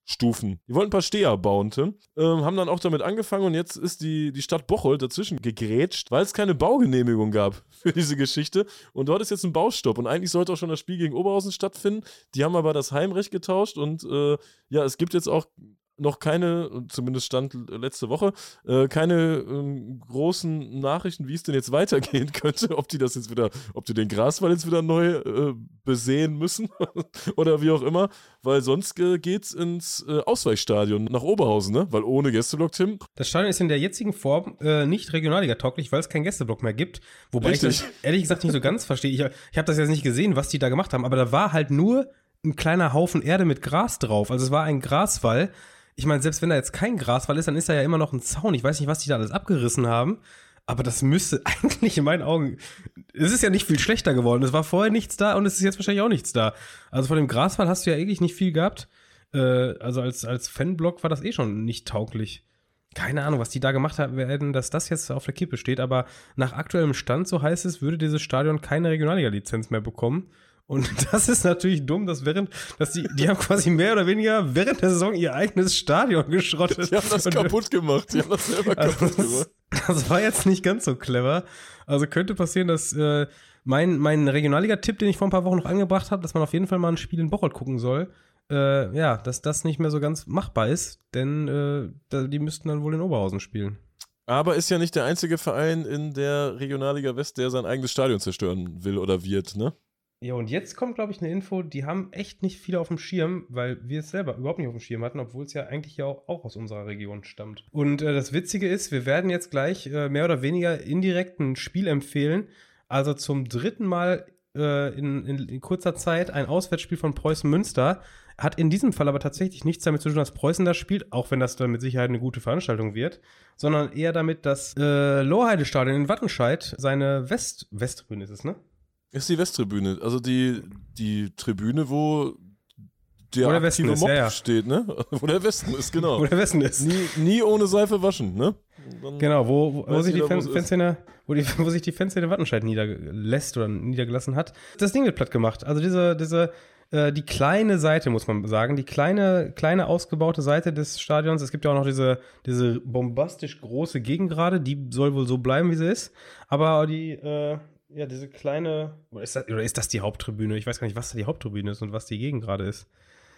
Stehstufen. Die wollten ein paar Steher bauen, Tim. Ähm, haben dann auch damit angefangen und jetzt ist die, die Stadt Bocholt dazwischen gegrätscht, weil es keine Baugenehmigung gab *laughs* für diese Geschichte. Und dort ist jetzt ein Baustopp. Und eigentlich sollte auch schon das Spiel gegen Oberhausen stattfinden. Die haben aber das Heimrecht getauscht und äh, ja, es gibt jetzt auch noch keine, zumindest stand letzte Woche, äh, keine ähm, großen Nachrichten, wie es denn jetzt *laughs* weitergehen könnte, ob die das jetzt wieder, ob die den Graswall jetzt wieder neu äh, besehen müssen *laughs* oder wie auch immer, weil sonst äh, geht's ins äh, Ausweichstadion nach Oberhausen, ne? Weil ohne Gästeblock, Tim, Das Stadion ist in der jetzigen Form äh, nicht Regionalliga-tauglich, weil es keinen Gästeblock mehr gibt. Wobei ich Richtig. das ehrlich gesagt nicht so ganz verstehe. Ich, ich habe das jetzt nicht gesehen, was die da gemacht haben, aber da war halt nur ein kleiner Haufen Erde mit Gras drauf. Also es war ein Graswall. Ich meine, selbst wenn da jetzt kein Graswall ist, dann ist da ja immer noch ein Zaun. Ich weiß nicht, was die da alles abgerissen haben. Aber das müsste *laughs* eigentlich in meinen Augen. Es ist ja nicht viel schlechter geworden. Es war vorher nichts da und es ist jetzt wahrscheinlich auch nichts da. Also von dem Graswall hast du ja eigentlich nicht viel gehabt. Äh, also als, als Fanblock war das eh schon nicht tauglich. Keine Ahnung, was die da gemacht haben, werden, dass das jetzt auf der Kippe steht. Aber nach aktuellem Stand, so heißt es, würde dieses Stadion keine Regionalliga-Lizenz mehr bekommen. Und *laughs* das ist natürlich dumm, dass während, dass die, die haben quasi mehr oder weniger während der Saison ihr eigenes Stadion geschrottet. die haben das kaputt gemacht. Die haben das selber also kaputt gemacht. das, das war jetzt nicht ganz so clever. Also könnte passieren, dass äh, mein, mein Regionalliga-Tipp, den ich vor ein paar Wochen noch angebracht habe, dass man auf jeden Fall mal ein Spiel in Bocholt gucken soll, äh, ja, dass das nicht mehr so ganz machbar ist, denn äh, die müssten dann wohl in Oberhausen spielen. Aber ist ja nicht der einzige Verein in der Regionalliga West, der sein eigenes Stadion zerstören will oder wird, ne? Ja, und jetzt kommt, glaube ich, eine Info, die haben echt nicht viele auf dem Schirm, weil wir es selber überhaupt nicht auf dem Schirm hatten, obwohl es ja eigentlich ja auch, auch aus unserer Region stammt. Und äh, das Witzige ist, wir werden jetzt gleich äh, mehr oder weniger indirekt ein Spiel empfehlen. Also zum dritten Mal äh, in, in, in kurzer Zeit ein Auswärtsspiel von Preußen Münster. Hat in diesem Fall aber tatsächlich nichts damit zu tun, dass Preußen da spielt, auch wenn das dann mit Sicherheit eine gute Veranstaltung wird, sondern eher damit, dass äh, Lohheide-Stadion in Wattenscheid seine West Westtribüne ist es, ne? Ist die Westtribüne. Also die, die Tribüne, wo der Wo der Westen ist, Mob ja, ja. steht, ne? *laughs* Wo der Westen ist, genau. Wo der Westen ist. nie, nie ohne Seife waschen, ne? Dann- Genau, wo, wo, wo sich die Fan. Fanszene, wo, die, *laughs* wo sich die Fanszene Wattenscheid niederlässt oder niedergelassen hat. Das Ding wird platt gemacht. Also diese, diese, äh, die kleine Seite, muss man sagen, die kleine, kleine ausgebaute Seite des Stadions. Es gibt ja auch noch diese, diese bombastisch große Gegengrade, die soll wohl so bleiben, wie sie ist. Aber die, äh, ja, diese kleine, oder ist, das, oder ist das die Haupttribüne? Ich weiß gar nicht, was da die Haupttribüne ist und was die Gegengrade ist.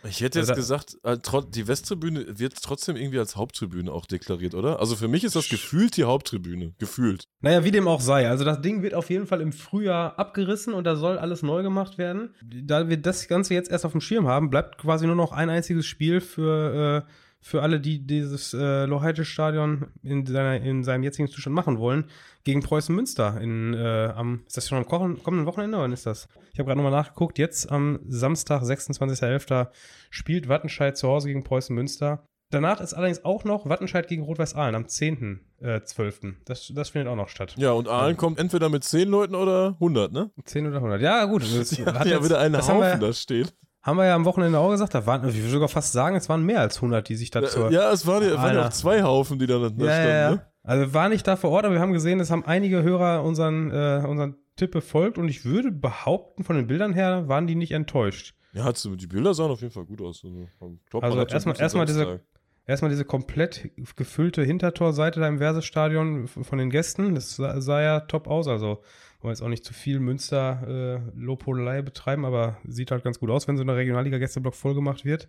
Ich hätte jetzt Also gesagt, äh, die Westtribüne wird trotzdem irgendwie als Haupttribüne auch deklariert, oder? Also für mich ist das gefühlt die Haupttribüne. Gefühlt. Naja, wie dem auch sei. Also das Ding wird auf jeden Fall im Frühjahr abgerissen und da soll alles neu gemacht werden. Da wir das Ganze jetzt erst auf dem Schirm haben, bleibt quasi nur noch ein einziges Spiel für, äh, für alle, die dieses äh, Loheite-Stadion in, seiner, in seinem jetzigen Zustand machen wollen, gegen Preußen Münster. In, äh, am, ist das schon am kommenden Wochenende? Wann ist das? Ich habe gerade nochmal nachgeguckt. Jetzt am Samstag, 26.11. spielt Wattenscheid zu Hause gegen Preußen Münster. Danach ist allerdings auch noch Wattenscheid gegen Rot-Weiß-Ahlen am 10.12. Das, das findet auch noch statt. Ja, und Aalen kommt entweder mit 10 Leuten oder 100, ne? 10 oder 100. Ja, gut. Das hat ja jetzt- wieder einen Haufen wir, da stehen. Haben wir ja am Wochenende auch gesagt. Da waren, ich würde sogar fast sagen, es waren mehr als 100, die sich dazu. Äh, Ja, es waren ja, waren ja auch zwei Haufen, die da, da ja, standen, ja, ja. ne? Also wir waren nicht da vor Ort, aber wir haben gesehen, es haben einige Hörer unseren, äh, unseren Tipp befolgt und ich würde behaupten, von den Bildern her waren die nicht enttäuscht. Ja, die Bilder sahen auf jeden Fall gut aus. Also, glaub, also erstmal erstmal diese, erstmal diese komplett gefüllte Hintertorseite da im Versestadion von den Gästen. Das sah, sah ja top aus. Also wollen jetzt auch nicht zu viel Münster äh, Lobhudelei betreiben, aber sieht halt ganz gut aus, wenn so eine Regionalliga-Gästeblock vollgemacht wird.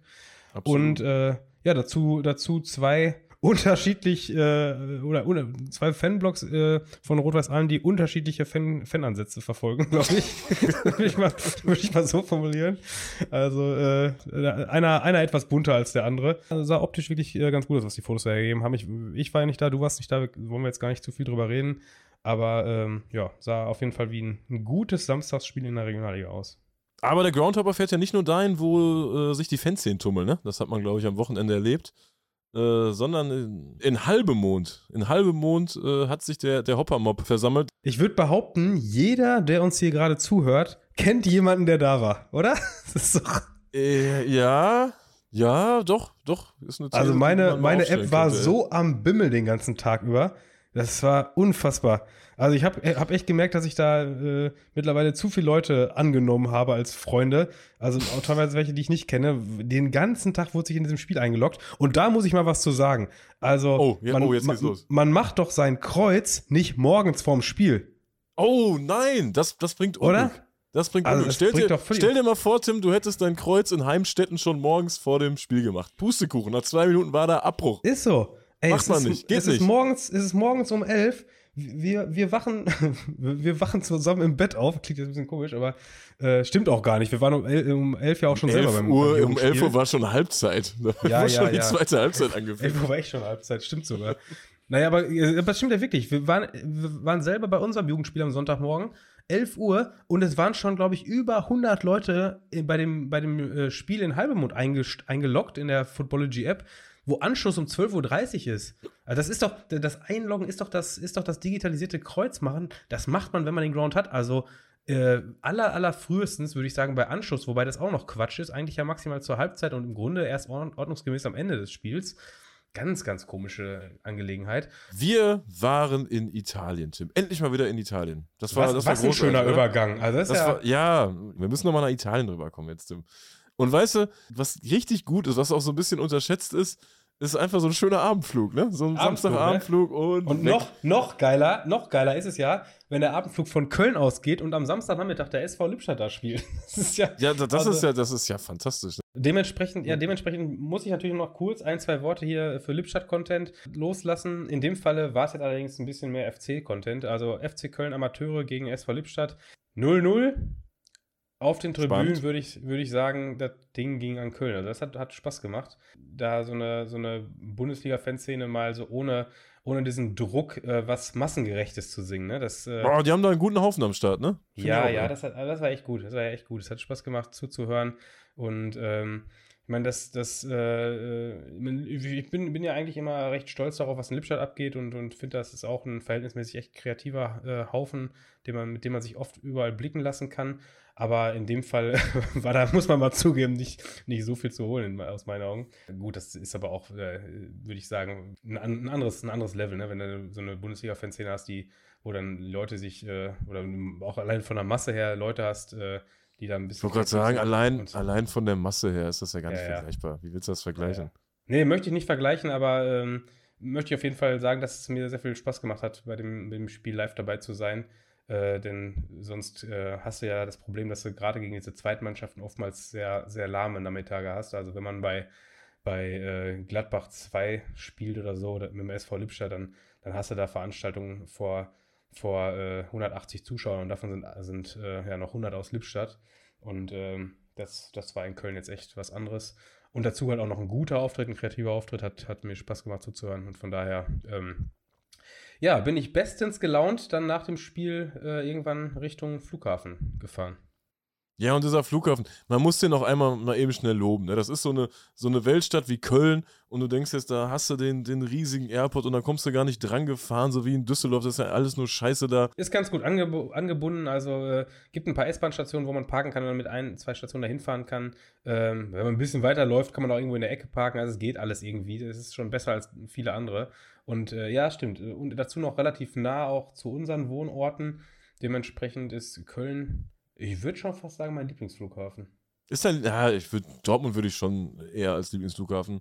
Absolut. Und äh, ja, dazu, dazu zwei unterschiedlich äh, oder, oder zwei Fanblocks äh, von Rot-Weiß Aalen, die unterschiedliche Fan Fanansätze verfolgen, *laughs* glaube ich. würde, ich mal, ich mal so formulieren. Also äh, einer, einer etwas bunter als der andere. Also sah optisch wirklich äh, ganz gut aus, was die Fotos hergegeben haben. Ich, ich war ja nicht da, du warst nicht da, wollen wir jetzt gar nicht zu viel drüber reden. Aber ähm, ja, sah auf jeden Fall wie ein, ein gutes Samstagsspiel in der Regionalliga aus. Aber der Groundhopper fährt ja nicht nur dahin, wo äh, sich die Fanszenen tummeln, ne? Das hat man, glaube ich, am Wochenende erlebt. Äh, sondern in, in Halbemond. In Halbemond äh, hat sich der, der Hoppermob versammelt. Ich würde behaupten, jeder, der uns hier gerade zuhört, kennt jemanden, der da war, oder? *laughs* Doch. Äh, ja, ja, doch, doch. Ist eine also meine, meine App war könnte. so am Bimmel den ganzen Tag über. Das war unfassbar. Also ich habe hab echt gemerkt, dass ich da äh, mittlerweile zu viele Leute angenommen habe als Freunde. Also auch teilweise welche, die ich nicht kenne. Den ganzen Tag wurde sich in diesem Spiel eingeloggt. Und da muss ich mal was zu sagen. Also oh, ja, man, oh, jetzt geht's man, los. man macht doch sein Kreuz nicht morgens vorm Spiel. Oh nein, das, das bringt Unglück. Oder? Das bringt also das stell, dir, stell dir mal vor, Tim, du hättest dein Kreuz in Heimstetten schon morgens vor dem Spiel gemacht. Pustekuchen, nach zwei Minuten war da Abbruch. Ist so. Ey, Macht man ist, nicht, geht es nicht. Ist morgens, es ist morgens um elf. Wir, wir, wachen, *laughs* wir wachen zusammen im Bett auf. Klingt jetzt ein bisschen komisch, aber äh, stimmt auch gar nicht. Wir waren um, el, um elf ja auch schon selber beim, Uhr, Um elf Uhr war schon Halbzeit. *laughs* Da ja, war ja, schon ja. die zweite Halbzeit angefangen. Elf Uhr war echt schon Halbzeit, stimmt sogar. naja, aber äh, das stimmt ja wirklich. Wir waren, wir waren selber bei unserem Jugendspiel am Sonntagmorgen. 11 Uhr und es waren schon, glaube ich, über 100 Leute bei dem, bei dem äh, Spiel in Halbemond eingeloggt in der Footballogy-App wo Anschluss um 12.30 Uhr ist. Also das ist doch, das Einloggen ist doch das, ist doch das digitalisierte Kreuzmachen. Das macht man, wenn man den Ground hat. Also äh, aller, aller frühestens würde ich sagen bei Anschluss, wobei das auch noch Quatsch ist, eigentlich ja maximal zur Halbzeit und im Grunde erst ordnungsgemäß am Ende des Spiels. Ganz, ganz komische Angelegenheit. Wir waren in Italien, Tim. Endlich mal wieder in Italien. Das war, was, das was war ein schöner oder? Übergang. Also das, das ja, war, ja, wir müssen nochmal nach Italien rüberkommen jetzt, Tim. Und weißt du, was richtig gut ist, was auch so ein bisschen unterschätzt ist, ist einfach so ein schöner Abendflug, ne? So ein Samstagabendflug ne? und. Und noch, noch geiler, noch geiler ist es ja, wenn der Abendflug von Köln ausgeht und am Samstagnachmittag der SV Lippstadt da spielt. *laughs* Das ist ja. Ja, das also, ist ja, das ist ja fantastisch. Ne? Dementsprechend, ja, dementsprechend muss ich natürlich noch kurz ein, zwei Worte hier für Lippstadt-Content loslassen. In dem Falle war es jetzt allerdings ein bisschen mehr FC-Content. Also FC Köln Amateure gegen SV Lippstadt 0-0. Auf den Tribünen würde ich, würd ich sagen, das Ding ging an Köln. Also das hat, hat Spaß gemacht, da so eine, so eine Bundesliga-Fanszene mal so ohne, ohne diesen Druck äh, was Massengerechtes zu singen. Ne? Das, äh, Boah, die haben da einen guten Haufen am Start, ne? Find ja, ja, das, hat, das war echt gut. Das war echt gut. Es hat Spaß gemacht zuzuhören. Und ähm, ich meine, das, das, äh, ich bin, bin ja eigentlich immer recht stolz darauf, was in Lippstadt abgeht und, und finde, das ist auch ein verhältnismäßig echt kreativer äh, Haufen, den man, mit dem man sich oft überall blicken lassen kann. Aber in dem Fall *laughs* war da, muss man mal zugeben, nicht, nicht so viel zu holen, aus meinen Augen. Gut, das ist aber auch, äh, würde ich sagen, ein, ein, anderes, ein anderes Level, ne? wenn du so eine Bundesliga-Fanszene hast, die, wo dann Leute sich, äh, oder auch allein von der Masse her Leute hast, äh, die da ein bisschen. Ich wollte gerade sagen, allein, allein von der Masse her ist das ja gar nicht ja, vergleichbar. Wie willst du das vergleichen? Ja, Nee, möchte ich nicht vergleichen, aber ähm, möchte ich auf jeden Fall sagen, dass es mir sehr viel Spaß gemacht hat, bei dem, dem Spiel live dabei zu sein. Äh, denn sonst äh, hast du ja das Problem, dass du gerade gegen diese Zweitmannschaften oftmals sehr, sehr lahme Nachmittage hast. Also wenn man bei, bei äh, Gladbach 2 spielt oder so, oder mit dem SV Lippstadt, dann, dann hast du da Veranstaltungen vor, vor 180 äh, Zuschauern und davon sind, sind äh, ja noch 100 aus Lippstadt. Und ähm, das, das war in Köln jetzt echt was anderes. Und dazu halt auch noch ein guter Auftritt, ein kreativer Auftritt, hat, hat mir Spaß gemacht zuzuhören. Und von daher ähm, ja, bin ich bestens gelaunt dann nach dem Spiel äh, irgendwann Richtung Flughafen gefahren. Ja, und dieser Flughafen, man muss den noch einmal mal eben schnell loben. Ne? Das ist so eine, so eine Weltstadt wie Köln und du denkst jetzt, da hast du den, den riesigen Airport und da kommst du gar nicht dran gefahren, so wie in Düsseldorf, das ist ja alles nur Scheiße da. Ist ganz gut angeb angebunden, also äh, gibt ein paar S-Bahn-Stationen, wo man parken kann und mit ein, zwei Stationen dahin fahren kann. Ähm, wenn man ein bisschen weiter läuft, kann man auch irgendwo in der Ecke parken, also es geht alles irgendwie. Das ist schon besser als viele andere. Und äh, ja, stimmt. Und dazu noch relativ nah auch zu unseren Wohnorten. Dementsprechend ist Köln ich würde schon fast sagen, mein Lieblingsflughafen. Ist dann, ja, ich würd, Dortmund würde ich schon eher als Lieblingsflughafen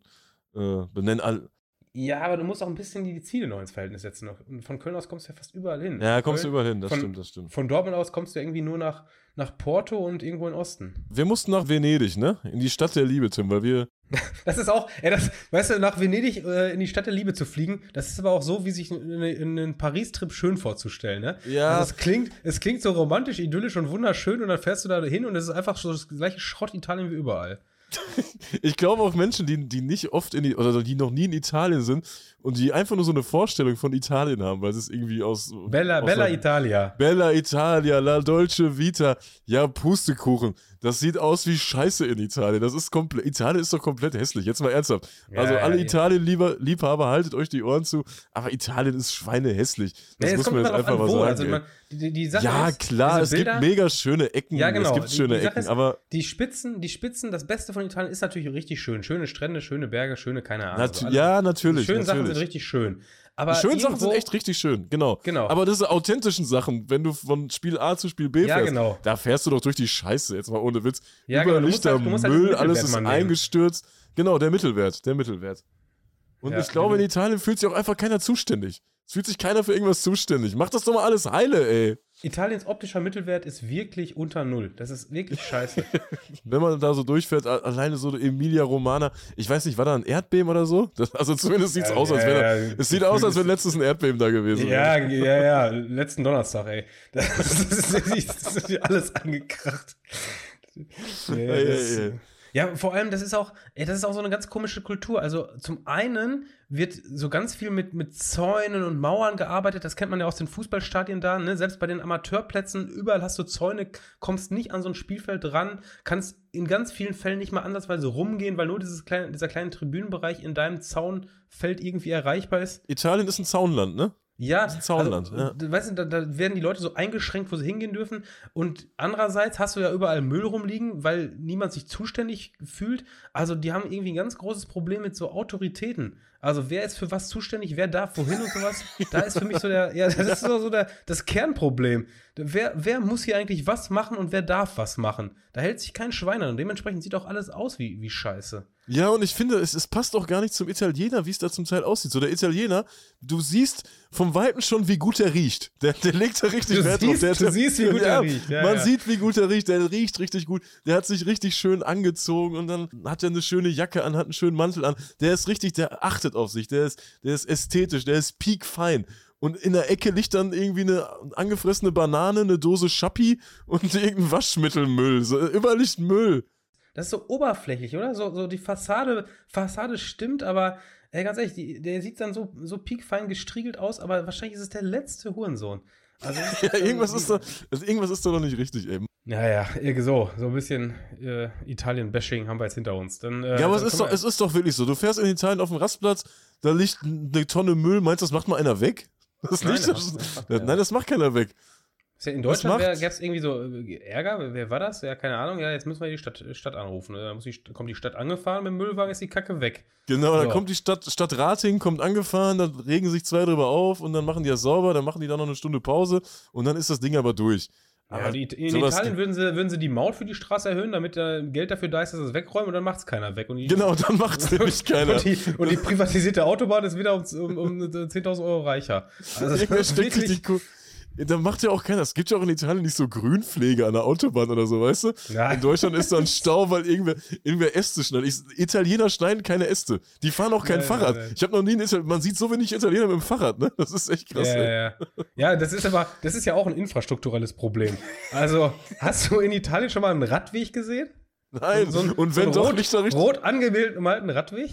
äh, benennen. Ja, aber du musst auch ein bisschen die Ziele neu ins Verhältnis setzen. noch. Und von Köln aus kommst du ja fast überall hin. ja, kommst du überall hin, das von- stimmt, das stimmt. Von Dortmund aus kommst du irgendwie nur nach, nach Porto und irgendwo in Osten. Wir mussten nach Venedig, ne? In die Stadt der Liebe, Tim, weil wir. *laughs* Das ist auch, ey, das, weißt du, nach Venedig äh, in die Stadt der Liebe zu fliegen, das ist aber auch so, wie sich einen Paris-Trip schön vorzustellen, ne? Ja. Also es klingt, es klingt so romantisch, idyllisch und wunderschön und dann fährst du da hin und es ist einfach so das gleiche Schrott Italien wie überall. *laughs* Ich glaube auch Menschen, die, die nicht oft in die, oder die noch nie in Italien sind und die einfach nur so eine Vorstellung von Italien haben, weil es irgendwie aus. Bella, aus Bella Italia. Bella Italia, La Dolce Vita. Ja, Pustekuchen. Das sieht aus wie Scheiße in Italien. Das ist komplett. Italien ist doch komplett hässlich. Jetzt mal ernsthaft. Ja, also ja, alle ja. Italien-Liebhaber, haltet euch die Ohren zu. Aber Italien ist schweinehässlich. Das es muss man jetzt einfach mal sagen. Also man, die, die ja, ist, klar, es diese gibt Bilder- mega schöne Ecken. Ja, genau. Es gibt Die- schöne die Ecken, ist, aber Die Spitzen, die Spitzen, das Beste von Italien ist natürlich richtig schön. Schöne Strände, schöne Berge, schöne, keine Ahnung. natu so alles- ja, Die natürlich. schönen Sachen natürlich. sind richtig schön. Aber Die schönen Sachen sind irgendwo- echt richtig schön, genau. Genau. Aber diese authentischen Sachen, wenn du von Spiel A zu Spiel B Ja, fährst, genau. da fährst du doch durch die Scheiße, jetzt mal ohne Witz. Ja, Überall genau, Lichter, halt- halt Müll, alles Mittelwert ist eingestürzt. Genau, der Mittelwert, der Mittelwert. Und Ja, ich glaube, in wenn Italien fühlt sich auch einfach keiner zuständig. Es fühlt sich keiner für irgendwas zuständig. Mach das doch mal alles heile, ey. Italiens optischer Mittelwert ist wirklich unter Null. Das ist wirklich scheiße. *laughs* Wenn man da so durchfährt, alleine so Emilia Romana, ich weiß nicht, war da ein Erdbeben oder so? Das, also zumindest sieht es Ja, aus, als ja, wäre da, ja, es sieht aus, als wenn letztens ein Erdbeben da gewesen ja, wäre. ja, ja. Letzten Donnerstag, ey. *laughs* Das ist, das ist alles angekracht. Das, ey, ey. Ja, vor allem, das ist auch, das ist auch so eine ganz komische Kultur. Also zum einen wird so ganz viel mit, mit Zäunen und Mauern gearbeitet. Das kennt man ja aus den Fußballstadien da, ne? Selbst bei den Amateurplätzen, überall hast du Zäune, kommst nicht an so ein Spielfeld ran, kannst in ganz vielen Fällen nicht mal ansatzweise rumgehen, weil nur dieses kleine, dieser kleine Tribünenbereich in deinem Zaunfeld irgendwie erreichbar ist. Italien ist ein Zaunland, ne? Ja, Zaunland, also, d- Weißt du, da, da werden die Leute so eingeschränkt, wo sie hingehen dürfen. Und andererseits hast du ja überall Müll rumliegen, weil niemand sich zuständig fühlt. Also die haben irgendwie ein ganz großes Problem mit so Autoritäten. Also wer ist für was zuständig, wer darf wohin und sowas. *laughs* Da ist für mich so der, ja, das ist so, der, das Kernproblem. Wer, wer muss hier eigentlich was machen und wer darf was machen? Da hält sich kein Schwein an und dementsprechend sieht auch alles aus wie, wie Scheiße. Ja, und ich finde, es, es passt auch gar nicht zum Italiener, wie es da zum Teil aussieht. So, der Italiener, du siehst vom Weiten schon, wie gut er riecht. Der, der legt da richtig Du Wert siehst- drauf. Der, du siehst, wie gut *laughs* er riecht. Ja, man ja. sieht, wie gut er riecht. Der riecht richtig gut. Der hat sich richtig schön angezogen und dann hat er eine schöne Jacke an, hat einen schönen Mantel an. Der ist richtig, der achtet auf sich. Der ist, der ist ästhetisch, der ist peakfein. Und in der Ecke liegt dann irgendwie eine angefressene Banane, eine Dose Schappi und *laughs* irgendein Waschmittelmüll. So, überall liegt Müll. Das ist so oberflächlich, oder? So, so die Fassade, Fassade stimmt, aber ey, ganz ehrlich, die, der sieht dann so, so piekfein gestriegelt aus, aber wahrscheinlich ist es der letzte Hurensohn. Also, *laughs* Ja, irgendwas ist da, also irgendwas ist da noch nicht richtig, eben. Ja, ja, irgendwie so, so ein bisschen äh, Italien-Bashing haben wir jetzt hinter uns. Dann, äh, Ja, aber es ist, doch, es ist doch wirklich so. Du fährst in Italien auf dem Rastplatz, da liegt eine Tonne Müll. Meinst du, das macht mal einer weg? *laughs* Das Nein, liegt das das macht Nein, keiner. das macht keiner weg. Ja in Deutschland gab es irgendwie so äh, Ärger. Wer- war das? Ja, keine Ahnung. Ja, jetzt müssen wir die Stadt, Stadt anrufen. Da muss die, kommt die Stadt angefahren mit dem Müllwagen, ist die Kacke weg. Genau, dann Ja. kommt die Stadt, Stadt Rating, kommt angefahren, dann regen sich zwei drüber auf und dann machen die das sauber, dann machen die da noch eine Stunde Pause und dann ist das Ding aber durch. Aber die, in Italien würden sie, würden sie die Maut für die Straße erhöhen, damit da Geld dafür da ist, dass sie es wegräumen und dann macht es keiner weg. Und die, Genau, dann macht es *laughs* nämlich keiner. Und die, und die privatisierte Autobahn ist wieder um, um, um 10.000 Euro reicher. Also das ist wirklich, richtig cool. Da macht ja auch keiner. Es gibt ja auch in Italien nicht so Grünpflege an der Autobahn oder so, weißt du? Ja. In Deutschland ist da ein Stau, weil irgendwer, irgendwer Äste schneidet. Ich, Italiener schneiden keine Äste. Die fahren auch kein Nein, Fahrrad. nein, nein. Ich habe noch nie einen Italiener. Man sieht so wenig Italiener mit dem Fahrrad, ne? Das ist echt krass. ja, ja, ja. ja, das ist aber, das ist ja auch ein infrastrukturelles Problem. Also, hast du in Italien schon mal einen Radweg gesehen? Nein, So ein- und so wenn ein doch, rot, liegt da richtig. rot angemeldet malten Radweg?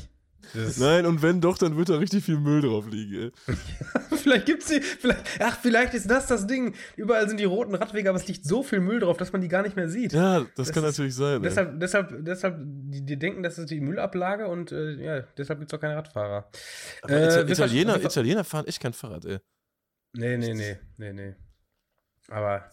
Das Nein, und wenn doch, dann wird da richtig viel Müll drauf liegen, ey. *laughs* vielleicht gibt's die, vielleicht, ach, vielleicht ist das das Ding. Überall sind die roten Radwege, aber es liegt so viel Müll drauf, dass man die gar nicht mehr sieht. Ja, das, Das kann ist- natürlich sein. ey. Deshalb, deshalb, deshalb, die, die denken, das ist die Müllablage und äh, ja, deshalb gibt es auch keine Radfahrer. Aber äh, Italiener, ver- Italiener fahren echt kein Fahrrad, ey. Nee, nee, nee, nee, nee. Aber,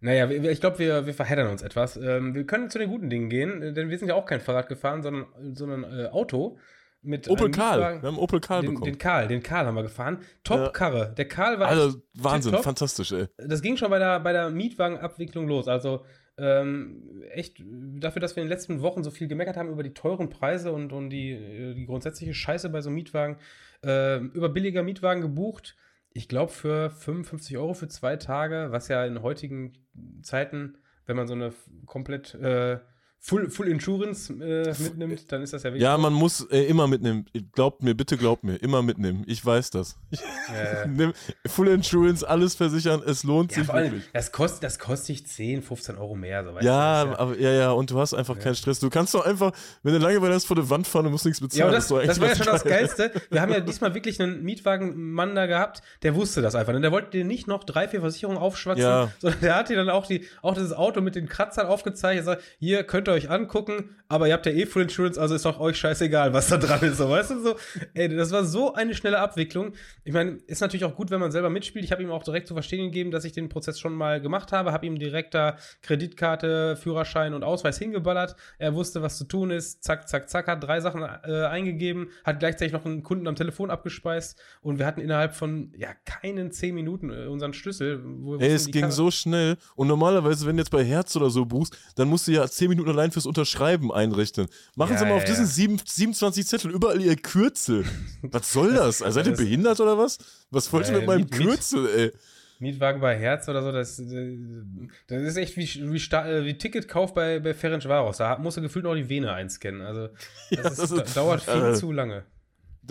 naja, ich glaube, wir, wir verheddern uns etwas. Ähm, wir können zu den guten Dingen gehen, denn wir sind ja auch kein Fahrrad gefahren, sondern, sondern äh, Auto. Mit Opel einem Karl. Mietwagen. Wir haben Opel Karl Den, bekommen. den Karl, den Karl haben wir gefahren. Top Ja. Karre. Der Karl war also, Wahnsinn, tipptopp. fantastisch, ey. das ging schon bei der, bei der Mietwagenabwicklung los. Also ähm, echt dafür, dass wir in den letzten Wochen so viel gemeckert haben über die teuren Preise und, und die, äh, die grundsätzliche Scheiße bei so Mietwagen, äh, über billiger Mietwagen gebucht. Ich glaube für 55 Euro für zwei Tage, was ja in heutigen Zeiten, wenn man so eine komplett äh, Full, Full Insurance äh, mitnimmt, dann ist das ja wirklich. Ja, man muss äh, immer mitnehmen. Glaubt mir, bitte glaubt mir, immer mitnehmen. Ich weiß das. *laughs* Ja, Full Insurance, alles versichern, es lohnt ja, sich wirklich. Das kostet, das kostet sich 10, 15 Euro mehr. So, ja, ja, aber ja, ja, und du hast einfach keinen Stress. Du kannst doch einfach, wenn du Langeweile hast, vor der Wand fahren, du musst nichts bezahlen. Ja, das, das, das war ja schon geil. das Geilste. Wir haben ja *laughs* diesmal wirklich einen Mietwagenmann da gehabt, der wusste das einfach. Und der wollte dir nicht noch drei, vier Versicherungen aufschwatzen, sondern der hat dir dann auch, die, auch dieses Auto mit den Kratzern aufgezeichnet. Sagt, hier könnt ihr euch angucken, aber ihr habt ja eh Full Insurance, also ist doch euch scheißegal, was da dran ist. So, weißt du, so, ey, das war so eine schnelle Abwicklung. Ich meine, ist natürlich auch gut, wenn man selber mitspielt. Ich habe ihm auch direkt zu verstehen gegeben, dass ich den Prozess schon mal gemacht habe, habe ihm direkt da Kreditkarte, Führerschein und Ausweis hingeballert. Er wusste, was zu tun ist. Zack, zack, zack, hat drei Sachen äh, eingegeben, hat gleichzeitig noch einen Kunden am Telefon abgespeist und wir hatten innerhalb von ja keinen zehn Minuten äh, unseren Schlüssel. ey, es ging Karte so schnell und normalerweise, wenn du jetzt bei Herz oder so buchst, dann musst du ja zehn Minuten allein fürs Unterschreiben einrichten. Machen ja, Sie mal ja, auf diesen 27 Zettel überall Ihr Kürzel. Was soll *laughs* das? Also, seid ihr behindert oder was? Was wollt ihr mit meinem Miet, Kürzel, ey? Mietwagen bei Herz oder so, das, das ist echt wie, wie, wie Ticketkauf bei, bei Ferencvaros. Da musst du gefühlt noch die Vene einscannen. Also, *laughs* das, ja, ist, das ist, dauert viel äh, zu lange.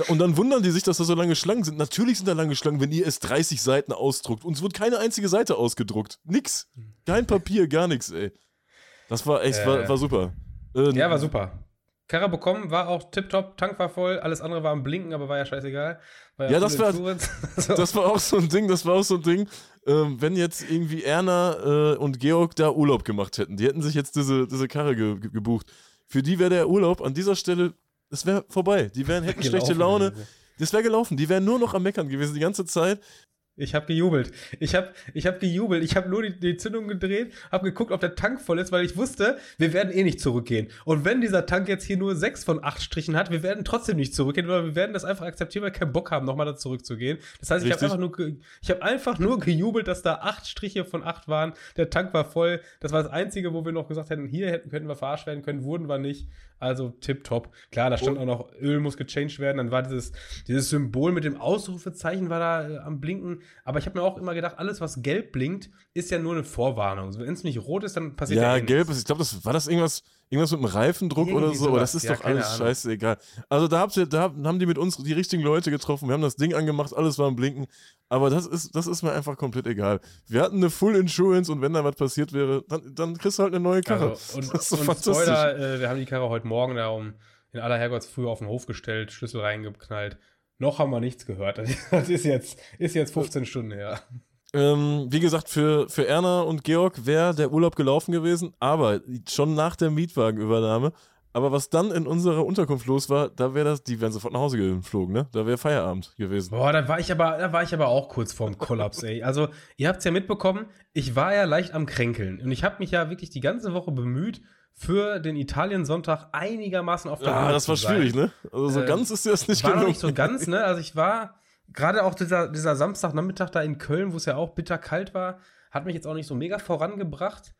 Und dann wundern die sich, dass da so lange Schlangen sind. Natürlich sind da lange Schlangen, wenn ihr es 30 Seiten ausdruckt. Uns wird keine einzige Seite ausgedruckt. Nix. Kein Papier, gar nichts, ey. Das war echt, äh, war, war super. Äh, ja, war super. Karre bekommen, war auch tipptopp, Tank war voll, alles andere war am Blinken, aber war ja scheißegal. War ja, ja das, war, so. *laughs* *laughs* das war auch so ein Ding, das war auch so ein Ding, ähm, wenn jetzt irgendwie Erna äh, und Georg da Urlaub gemacht hätten, die hätten sich jetzt diese, diese Karre ge gebucht. Für die wäre der Urlaub an dieser Stelle, das wäre vorbei. Die wären, hätten *laughs* schlechte Laune. Das wäre gelaufen. Die wären nur noch am Meckern gewesen die ganze Zeit. Ich habe gejubelt. Ich habe ich hab gejubelt. Ich habe nur die, die Zündung gedreht, habe geguckt, ob der Tank voll ist, weil ich wusste, wir werden eh nicht zurückgehen. Und wenn dieser Tank jetzt hier nur sechs von acht Strichen hat, wir werden trotzdem nicht zurückgehen, weil wir werden das einfach akzeptieren, weil wir keinen Bock haben, nochmal da zurückzugehen. Das heißt, ich habe einfach, nur ich hab einfach nur gejubelt, dass da acht Striche von acht waren. Der Tank war voll. Das war das Einzige, wo wir noch gesagt hätten, hier hätten, könnten wir verarscht werden können, wurden wir nicht. Also tipptopp. Klar, da stand Und? auch noch, Öl muss gechanged werden. Dann war dieses, dieses Symbol mit dem Ausrufezeichen war da äh, am Blinken. Aber ich habe mir auch immer gedacht, alles, was gelb blinkt, ist ja nur eine Vorwarnung. Wenn es nicht rot ist, dann passiert ja Ja, gelb ist, ich glaube, das war das irgendwas, irgendwas mit dem Reifendruck Irgendwie oder so, aber das ist ja, doch alles Ahnung. scheißegal. Also da, habt ihr, da haben die mit uns die richtigen Leute getroffen. Wir haben das Ding angemacht, alles war am Blinken. Aber das ist, das ist mir einfach komplett egal. Wir hatten eine Full Insurance und wenn da was passiert wäre, dann, dann kriegst du halt eine neue Karre. Also, *laughs* und, das ist so und Spoiler, äh, wir haben die Karre heute Morgen da um in aller Herrgottsfrühe auf den Hof gestellt, Schlüssel reingeknallt. Noch haben wir nichts gehört. *laughs* Das ist jetzt, ist jetzt 15 Stunden her. Ähm, wie gesagt, für, für Erna und Georg wäre der Urlaub gelaufen gewesen, aber schon nach der Mietwagenübernahme aber was dann in unserer Unterkunft los war, da wäre das, die wären sofort nach Hause geflogen, ne? Da wäre Feierabend gewesen. Boah, da war ich aber, da war ich aber auch kurz vorm Kollaps, ey. Also, ihr habt es ja mitbekommen, ich war ja leicht am Kränkeln. Und ich habe mich ja wirklich die ganze Woche bemüht, für den Italien-Sonntag einigermaßen auf der Ja, das war schwierig, ne? Also so äh, ganz ist dir das nicht war gelungen. War nicht so ganz, ne? Also ich war, gerade auch dieser, dieser Samstagnachmittag da in Köln, wo es ja auch bitterkalt war, hat mich jetzt auch nicht so mega vorangebracht.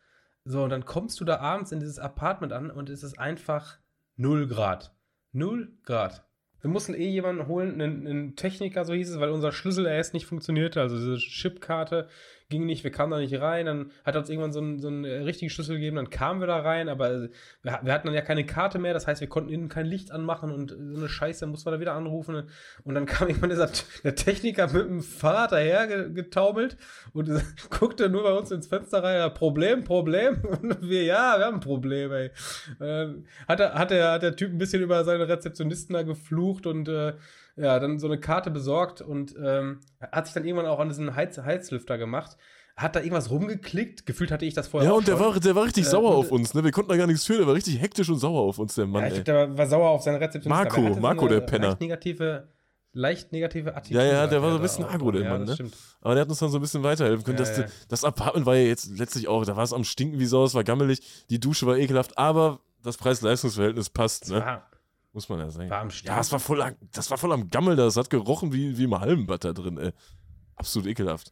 So, und dann kommst du da abends in dieses Apartment an und es ist einfach 0 Grad. 0 Grad. Wir mussten eh jemanden holen, einen, einen Techniker, so hieß es, weil unser Schlüssel erst nicht funktionierte, also diese Chipkarte ging nicht, wir kamen da nicht rein. Dann hat uns irgendwann so einen, so einen richtigen Schlüssel gegeben, dann kamen wir da rein, aber wir, wir, hatten dann ja keine Karte mehr, das heißt, wir konnten innen kein Licht anmachen und so eine Scheiße, mussten wir da wieder anrufen. Und dann *laughs* kam irgendwann dieser, der Techniker mit dem Fahrrad daher getaumelt und *laughs* guckte nur bei uns ins Fenster rein, Problem, Problem. *laughs* Und wir, ja, wir haben ein Problem, ey. Ähm, hat, der, hat, der, hat der Typ ein bisschen über seine Rezeptionisten da geflucht und äh, ja, dann so eine Karte besorgt und ähm, hat sich dann irgendwann auch an diesen Heiz Heizlüfter gemacht. Hat da irgendwas rumgeklickt? Gefühlt hatte ich das vorher. Ja, und der war, der war richtig äh, sauer auf uns, ne? Wir konnten da gar nichts für, der war richtig hektisch und sauer auf uns, der Mann. Ja, ich der war sauer auf seine Rezeption. Marco, Marco, der Penner. Leicht negative, leicht negative Attitüde. Ja, ja, der war so ein bisschen agro, der Mann, ne? Stimmt. Aber der hat uns dann so ein bisschen weiterhelfen können. Ja, das, ja. das Apartment war ja jetzt letztlich auch, da war es am Stinken wie Sau, es war gammelig, die Dusche war ekelhaft, aber das Preis-Leistungs-Verhältnis passt, ne? Ja. Muss man ja sagen. War am ja, es war voll, das war voll am Gammel, das hat gerochen wie, wie im Halmbad da drin, ey. Absolut ekelhaft.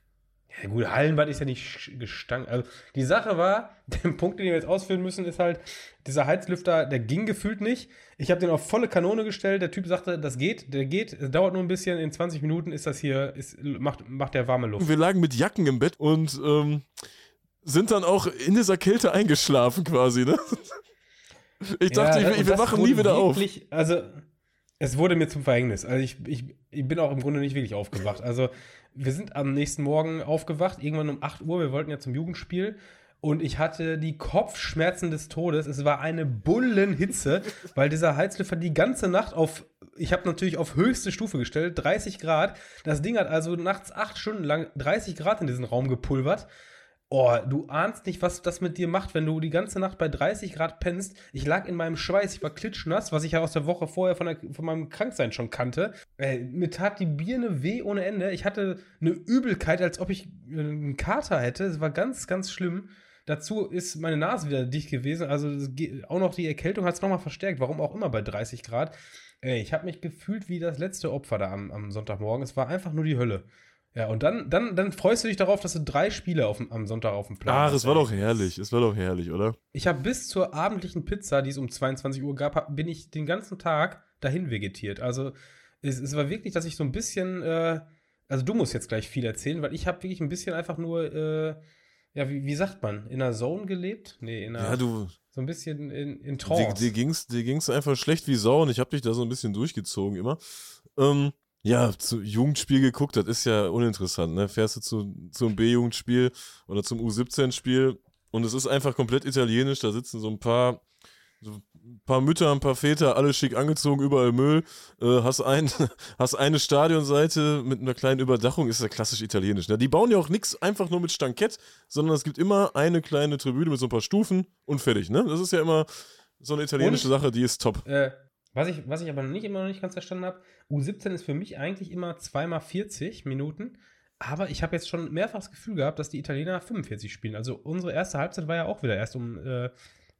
Ja, gut, Hallenbad ist ja nicht gestank. Also, die Sache war, *laughs* der Punkt, den wir jetzt ausführen müssen, ist halt, dieser Heizlüfter, der ging gefühlt nicht. Ich habe den auf volle Kanone gestellt. Der Typ sagte, das geht, der geht. Es dauert nur ein bisschen. In 20 Minuten ist das hier, ist, macht, macht der warme Luft. Wir lagen mit Jacken im Bett und ähm, sind dann auch in dieser Kälte eingeschlafen quasi, ne? *laughs* Ich dachte, ja, ich, wir wachen nie wieder wirklich, auf. Also, es wurde mir zum Verhängnis. Also, ich, ich, ich bin auch im Grunde nicht wirklich aufgewacht. Also, wir sind am nächsten Morgen aufgewacht, irgendwann um 8 Uhr. Wir wollten ja zum Jugendspiel. Und ich hatte die Kopfschmerzen des Todes. Es war eine Bullenhitze, weil dieser Heizlüfter die ganze Nacht auf, ich habe natürlich auf höchste Stufe gestellt, 30 Grad. Das Ding hat also nachts acht Stunden lang 30 Grad in diesen Raum gepulvert. Oh, du ahnst nicht, was das mit dir macht, wenn du die ganze Nacht bei 30 Grad pennst. Ich lag in meinem Schweiß, ich war klitschnass, was ich ja aus der Woche vorher von, der, von meinem Kranksein schon kannte. Äh, mir tat die Birne weh ohne Ende. Ich hatte eine Übelkeit, als ob ich äh, einen Kater hätte. Es war ganz, ganz schlimm. Dazu ist meine Nase wieder dicht gewesen. Also auch noch die Erkältung hat es nochmal verstärkt. Warum auch immer bei 30 Grad. Ey, ich habe mich gefühlt wie das letzte Opfer da am, am Sonntagmorgen. Es war einfach nur die Hölle. Ja, und dann, dann, dann freust du dich darauf, dass du drei Spiele auf, am Sonntag auf dem Plan Ach, hast. Ach, es war doch herrlich. Es war doch herrlich, oder? Ich habe bis zur abendlichen Pizza, die es um 22 Uhr gab, bin ich den ganzen Tag dahin vegetiert. Also es, es war wirklich, dass ich so ein bisschen, äh, also du musst jetzt gleich viel erzählen, weil ich habe wirklich ein bisschen einfach nur, äh, ja, wie, wie sagt man, in einer Zone gelebt? Nee, in einer, ja, du, so ein bisschen in, in Trance. Dir, dir, ging's, dir ging's einfach schlecht wie Sau und ich habe dich da so ein bisschen durchgezogen immer. Ähm, ja, zu Jugendspiel geguckt, das ist ja uninteressant, ne? Fährst du zu, zum B-Jugendspiel oder zum U17-Spiel und es ist einfach komplett italienisch, da sitzen so ein paar, so ein paar Mütter, ein paar Väter, alle schick angezogen, überall Müll. Äh, hast, ein, *laughs* hast eine Stadionseite mit einer kleinen Überdachung, ist ja klassisch italienisch. Ne? Die bauen ja auch nichts einfach nur mit Stankett, sondern es gibt immer eine kleine Tribüne mit so ein paar Stufen und fertig, ne? Das ist ja immer so eine italienische und, Sache, die ist top. Äh, was ich, was ich aber nicht, immer noch nicht ganz verstanden habe, U17 ist für mich eigentlich immer zweimal 40 Minuten. Aber ich habe jetzt schon mehrfach das Gefühl gehabt, dass die Italiener 45 spielen. Also unsere erste Halbzeit war ja auch wieder erst um äh,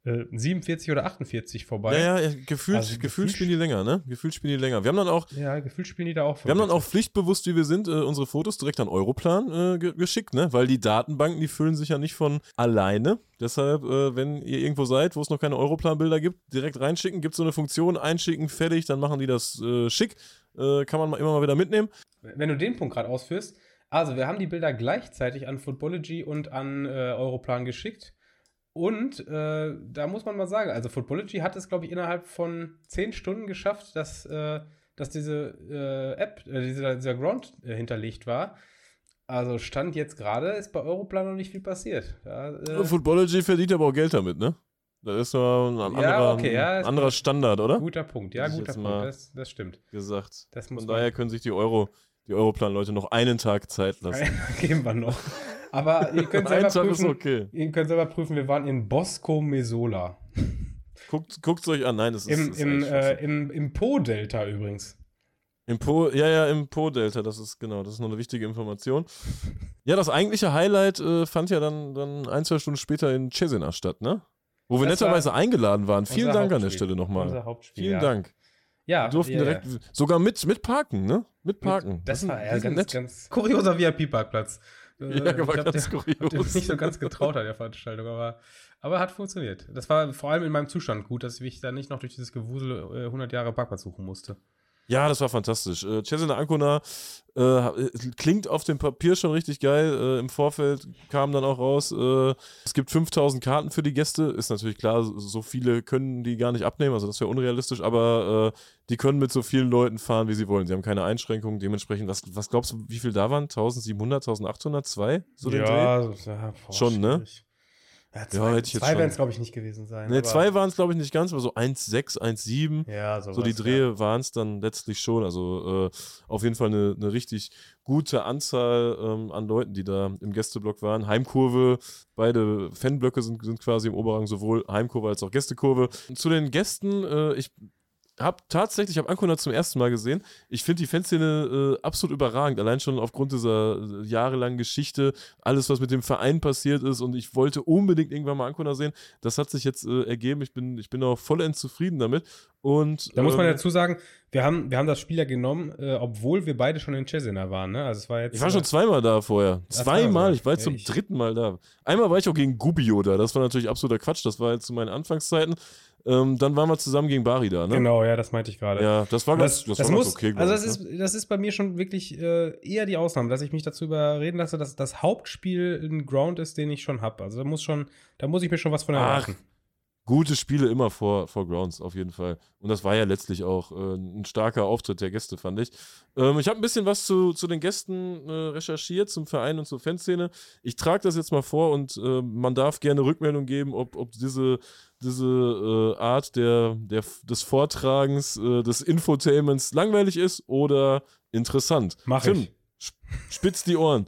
47 äh, oder 48 vorbei. Ja, ja, gefühlt, also gefühlt spielen die länger, ne? Gefühlt spielen die länger. Wir haben dann auch. Ja, gefühlt spielen die da auch. Wir haben dann auch pflichtbewusst, wie wir sind, äh, unsere Fotos direkt an Europlan äh, ge geschickt, ne? Weil die Datenbanken, die füllen sich ja nicht von alleine. Deshalb, äh, wenn ihr irgendwo seid, wo es noch keine Europlan-Bilder gibt, direkt reinschicken. Gibt so eine Funktion, einschicken, fertig, dann machen die das äh, schick. Kann man mal immer mal wieder mitnehmen. Wenn du den Punkt gerade ausführst, also wir haben die Bilder gleichzeitig an Footballogy und an Europlan geschickt. Und äh, da muss man mal sagen, also Footballogy hat es, glaube ich, innerhalb von zehn Stunden geschafft, dass, äh, dass diese äh, App, äh, dieser, dieser Ground äh, hinterlegt war. Also Stand jetzt gerade ist bei Europlan noch nicht viel passiert. Ja, äh, Footballogy verdient aber auch Geld damit, ne? Das ist nur ein anderer, ja, okay, ja, ein anderer Standard, oder? Guter Punkt, ja, guter Punkt, das, das, stimmt. Gesagt. Das Von daher können sich die Euro, die Europlan-Leute noch einen Tag Zeit lassen. *laughs* Geben wir noch. Aber *laughs* ihr könnt selber prüfen. Okay. Ihr könnt selber prüfen, wir waren in Bosco Mesola. Guckt es euch an. Nein, das ist, Im, das im, äh, im, im Po-Delta übrigens. Im Po, ja, ja, im Po-Delta, das ist genau, das ist noch eine wichtige Information. Ja, das eigentliche Highlight äh, fand ja dann, dann ein, zwei Stunden später in Cesena statt, ne? Wo wir das netterweise war eingeladen waren. Vielen Dank Hauptspiel. an der Stelle nochmal. Unser Hauptspiel. Vielen ja. Dank. Ja, wir durften ja, direkt, ja. sogar mit, mit parken, ne? Mit parken. Das, das war ja ganz, nett. ganz kurioser VIP-Parkplatz. Äh, ja, war glaub, ganz der, kurios. Der nicht so ganz getraut an der Veranstaltung, aber, aber hat funktioniert. Das war vor allem in meinem Zustand gut, dass ich da nicht noch durch dieses Gewusel äh, 100 Jahre Parkplatz suchen musste. Ja, das war fantastisch. Äh, Cesena Ancona äh, klingt auf dem Papier schon richtig geil. Äh, Im Vorfeld kam dann auch raus, äh, es gibt 5000 Karten für die Gäste. Ist natürlich klar, so viele können die gar nicht abnehmen, also das wäre unrealistisch, aber äh, die können mit so vielen Leuten fahren, wie sie wollen. Sie haben keine Einschränkungen. Dementsprechend, was, was glaubst du, wie viel da waren? 1700, 1800, zwei? So ja, den Dreh? Ja, boah, schon, ne? Ja, zwei, ja, zwei werden es, glaube ich, nicht gewesen sein. Ne, zwei waren es, glaube ich, nicht ganz, aber so 1,6, 1,7. Ja, sowas, so die Drehe ja. waren es dann letztlich schon. Also äh, auf jeden Fall eine, eine richtig gute Anzahl ähm, an Leuten, die da im Gästeblock waren. Heimkurve, beide Fanblöcke sind, sind quasi im Oberrang, sowohl Heimkurve als auch Gästekurve. Zu den Gästen, äh, ich habe tatsächlich, ich habe Ancona zum ersten Mal gesehen. Ich finde die Fanszene äh, absolut überragend, allein schon aufgrund dieser äh, jahrelangen Geschichte, alles, was mit dem Verein passiert ist und ich wollte unbedingt irgendwann mal Ancona sehen. Das hat sich jetzt äh, ergeben. Ich bin, ich bin auch vollends zufrieden damit Und, da muss man ähm, dazu sagen, wir haben, wir haben das Spiel ja genommen, äh, obwohl wir beide schon in Cesena waren. Ne? Also es war jetzt, Ich war schon zweimal da vorher. Zweimal. Ich war jetzt Ja, zum dritten Mal da. Einmal war ich auch gegen Gubbio da. Das war natürlich absoluter Quatsch. Das war jetzt zu meinen Anfangszeiten. Ähm, dann waren wir zusammen gegen Bari da, ne? Genau, ja, das meinte ich gerade. Ja, das war ganz, Das, das das war muss, ganz okay. also das ich, ne? ist, das ist bei mir schon wirklich äh, eher die Ausnahme, dass ich mich dazu überreden lasse, dass das Hauptspiel ein Ground ist, den ich schon habe. Also da muss schon, da muss ich mir schon was von Ach, erwarten. Gute Spiele immer vor, vor Grounds, auf jeden Fall. Und das war ja letztlich auch äh, ein starker Auftritt der Gäste, fand ich. Ähm, ich habe ein bisschen was zu, zu den Gästen äh, recherchiert, zum Verein und zur Fanszene. Ich trage das jetzt mal vor und äh, man darf gerne Rückmeldung geben, ob, ob diese, diese äh, Art der, der, des Vortragens, äh, des Infotainments langweilig ist oder interessant. Mach Tim, ich. sp- spitz die Ohren.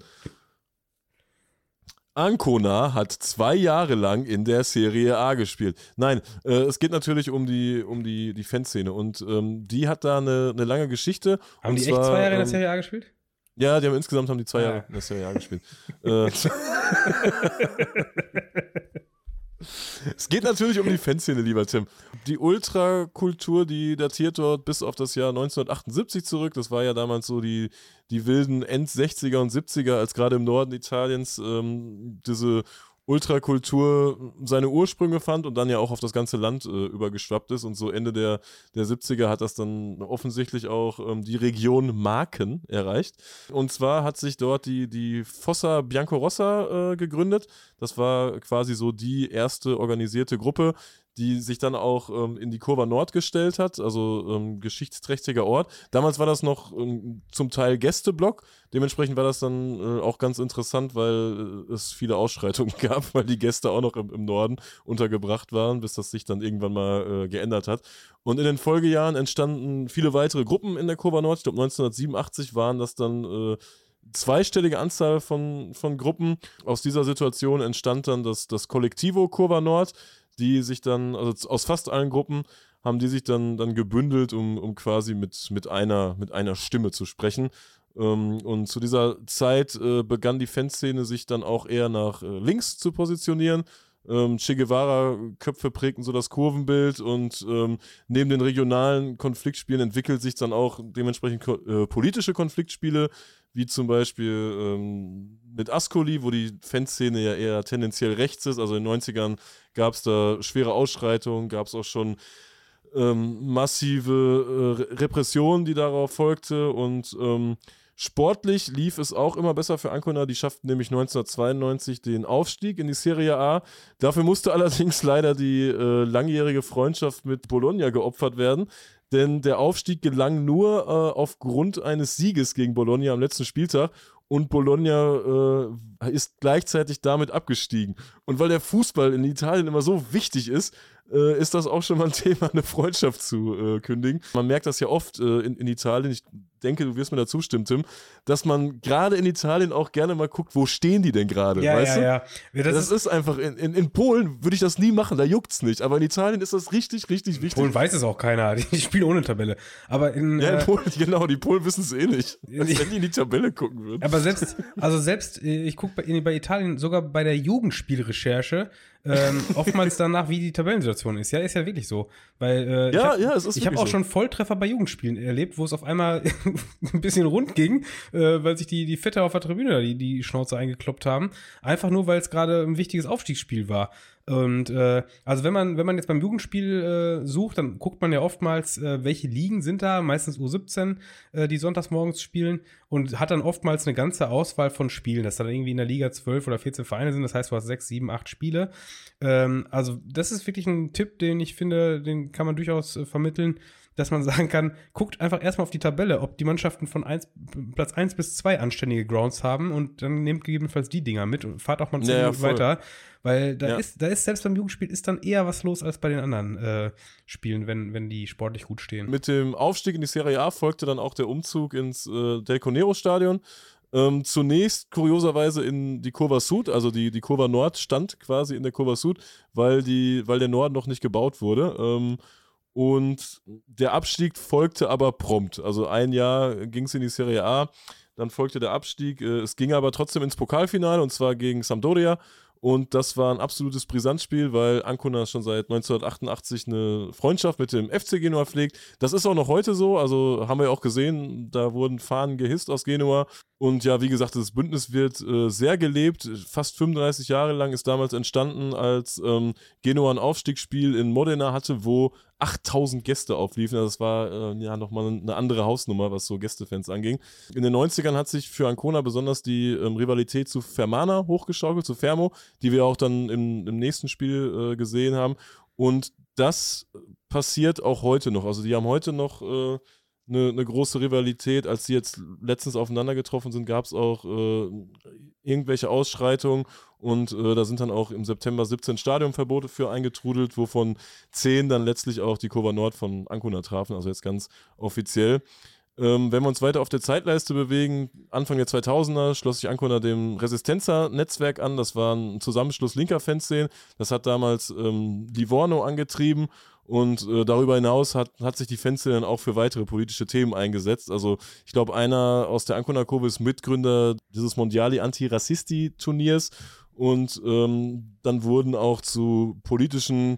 Ancona hat zwei Jahre lang in der Serie A gespielt. Nein, äh, es geht natürlich um die, um die, die Fanszene und ähm, die hat da eine, eine lange Geschichte. Haben die zwar, echt zwei Jahre in der ähm, Serie A gespielt? Ja, die haben insgesamt haben die zwei Ah. Jahre in der Serie A gespielt. äh, *laughs* *laughs* es geht natürlich um die Fanszene, lieber Tim. Die Ultrakultur, die datiert dort bis auf das Jahr 1978 zurück. Das war ja damals so die, die wilden End-60er und 70er, als gerade im Norden Italiens ähm, diese Ultrakultur seine Ursprünge fand und dann ja auch auf das ganze Land äh, übergeschwappt ist. Und so Ende der, der 70er hat das dann offensichtlich auch ähm, die Region Marken erreicht. Und zwar hat sich dort die, die Fossa Biancorossa äh, gegründet. Das war quasi so die erste organisierte Gruppe, die sich dann auch ähm, in die Kurva Nord gestellt hat, also ähm, geschichtsträchtiger Ort. Damals war das noch ähm, zum Teil Gästeblock, dementsprechend war das dann äh, auch ganz interessant, weil äh, es viele Ausschreitungen *laughs* gab, weil die Gäste auch noch im, im Norden untergebracht waren, bis das sich dann irgendwann mal äh, geändert hat. Und in den Folgejahren entstanden viele weitere Gruppen in der Kurva Nord. Ich glaube 1987 waren das dann äh, zweistellige Anzahl von, von Gruppen. Aus dieser Situation entstand dann das, das Kollektivo Kurva Nord, die sich dann, also aus fast allen Gruppen, haben die sich dann, dann gebündelt, um, um quasi mit, mit, einer, mit einer Stimme zu sprechen. Ähm, und zu dieser Zeit äh, begann die Fanszene sich dann auch eher nach äh, links zu positionieren. Ähm, che Guevara-Köpfe prägten so das Kurvenbild und ähm, neben den regionalen Konfliktspielen entwickelt sich dann auch dementsprechend ko äh, politische Konfliktspiele, wie zum Beispiel ähm, mit Ascoli, wo die Fanszene ja eher tendenziell rechts ist. Also in den 90ern gab es da schwere Ausschreitungen, gab es auch schon ähm, massive äh, Re- Repression, die darauf folgte und ähm, Sportlich lief es auch immer besser für Ancona. Die schafften nämlich 1992 den Aufstieg in die Serie A. Dafür musste *laughs* allerdings leider die äh, langjährige Freundschaft mit Bologna geopfert werden. Denn der Aufstieg gelang nur äh, aufgrund eines Sieges gegen Bologna am letzten Spieltag. Und Bologna äh, ist gleichzeitig damit abgestiegen. Und weil der Fußball in Italien immer so wichtig ist, äh, ist das auch schon mal ein *laughs* Thema, eine Freundschaft zu äh, kündigen. Man merkt das ja oft äh, in, in Italien. Ich denke, du wirst mir da zustimmen, Tim, dass man gerade in Italien auch gerne mal guckt, wo stehen die denn gerade, Ja, weißt ja, du? ja. ja das, Das, ist, ist einfach, in, in, in Polen würde ich das nie machen, da juckt's nicht. Aber in Italien ist das richtig, richtig wichtig. Polen weiß es auch keiner. *laughs* Die spielen ohne Tabelle. Aber in, ja, in äh, Polen, *laughs* genau, die Polen wissen es eh nicht. Als Ich- wenn die in die Tabelle gucken würden. Aber selbst, also selbst, äh, ich gucke bei, in- bei Italien sogar bei der Jugendspielrecherche ähm, oftmals danach, wie die Tabellensituation ist. Ja, ist ja wirklich so. Weil äh, ich Ja, hab, ja, es ist ich habe auch so. schon Volltreffer bei Jugendspielen erlebt, wo es auf einmal *laughs* ein bisschen rund ging, äh, weil sich die, die Fitter auf der Tribüne da die, die Schnauze eingekloppt haben. Einfach nur, weil es gerade ein wichtiges Aufstiegsspiel war. Und äh, also wenn man, wenn man jetzt beim Jugendspiel äh, sucht, dann guckt man ja oftmals, äh, welche Ligen sind da, meistens U17, äh, die sonntags morgens spielen und hat dann oftmals eine ganze Auswahl von Spielen, dass da dann irgendwie in der Liga 12 oder 14 Vereine sind, das heißt, du hast 6, 7, 8 Spiele. Ähm, also das ist wirklich ein Tipp, den ich finde, den kann man durchaus äh, vermitteln, dass man sagen kann, guckt einfach erstmal auf die Tabelle, ob die Mannschaften von eins, Platz 1 bis 2 anständige Grounds haben und dann nehmt gegebenenfalls die Dinger mit und fahrt auch mal 10 Ja, ja, Minuten weiter. Weil da Ja. ist, da ist selbst beim Jugendspiel ist dann eher was los als bei den anderen äh, Spielen, wenn, wenn die sportlich gut stehen. Mit dem Aufstieg in die Serie A folgte dann auch der Umzug ins äh, Del Conero Stadion. Ähm, zunächst kurioserweise in die Kurva Sud, also die, die Kurva Nord stand quasi in der Kurva Sud, weil, die, weil der Norden noch nicht gebaut wurde. Ähm, und der Abstieg folgte aber prompt. Also ein Jahr ging es in die Serie A, dann folgte der Abstieg. Äh, es ging aber trotzdem ins Pokalfinale und zwar gegen Sampdoria. Und das war ein absolutes Brisanzspiel, weil Ancona schon seit 1988 eine Freundschaft mit dem FC Genua pflegt. Das ist auch noch heute so. Also haben wir auch gesehen, da wurden Fahnen gehisst aus Genua. Und ja, wie gesagt, das Bündnis wird äh, sehr gelebt. Fast 35 Jahre lang ist damals entstanden, als ähm, Genua ein Aufstiegsspiel in Modena hatte, wo 8000 Gäste aufliefen. Also das war äh, ja nochmal eine andere Hausnummer, was so Gästefans anging. In den 90ern hat sich für Ancona besonders die ähm, Rivalität zu Fermana hochgeschaukelt, zu Fermo, die wir auch dann im, im nächsten Spiel äh, gesehen haben. Und das passiert auch heute noch. Also die haben heute noch äh, eine, eine große Rivalität. Als sie jetzt letztens aufeinander getroffen sind, gab es auch äh, irgendwelche Ausschreitungen und äh, da sind dann auch im September 17 Stadionverbote für eingetrudelt, wovon 10 dann letztlich auch die Kurva Nord von Ancona trafen, also jetzt ganz offiziell. Ähm, wenn wir uns weiter auf der Zeitleiste bewegen, Anfang der 2000er schloss sich Ancona dem Resistenza-Netzwerk an. Das war ein Zusammenschluss linker Fanszenen. Das hat damals ähm, Livorno angetrieben und äh, darüber hinaus hat, hat sich die Fanszene dann auch für weitere politische Themen eingesetzt. Also ich glaube, einer aus der Ancona-Kurve ist Mitgründer dieses Mondiali Anti-Rassisti-Turniers und ähm, dann wurden auch zu politischen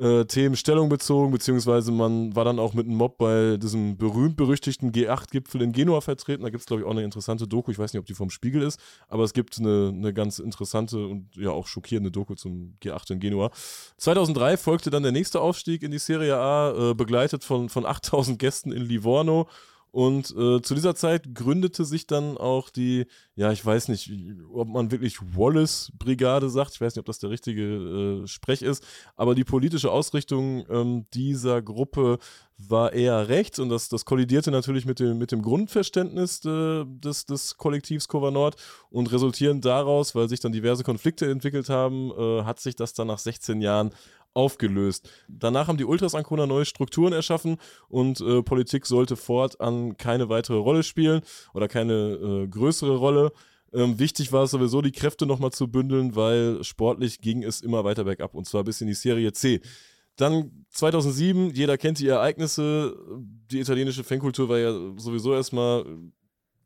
äh, Themen Stellung bezogen, beziehungsweise man war dann auch mit einem Mob bei diesem berühmt-berüchtigten G8-Gipfel in Genua vertreten. Da gibt es, glaube ich, auch eine interessante Doku. Ich weiß nicht, ob die vom Spiegel ist, aber es gibt eine, eine ganz interessante und ja auch schockierende Doku zum G8 in Genua. 2003 folgte dann der nächste Aufstieg in die Serie A, äh, begleitet von, von 8000 Gästen in Livorno. Und äh, zu dieser Zeit gründete sich dann auch die, ja, ich weiß nicht, ob man wirklich Wallace-Brigade sagt, ich weiß nicht, ob das der richtige äh, Sprech ist, aber die politische Ausrichtung ähm, dieser Gruppe war eher rechts und das, das kollidierte natürlich mit dem, mit dem Grundverständnis de, des, des Kollektivs Cover Nord und resultierend daraus, weil sich dann diverse Konflikte entwickelt haben, äh, hat sich das dann nach 16 Jahren aufgelöst. Danach haben die Ultras Ancona neue Strukturen erschaffen und äh, Politik sollte fortan keine weitere Rolle spielen oder keine äh, größere Rolle. Ähm, wichtig war es sowieso, die Kräfte nochmal zu bündeln, weil sportlich ging es immer weiter bergab und zwar bis in die Serie C. Dann 2007, jeder kennt die Ereignisse. Die italienische Fankultur war ja sowieso erstmal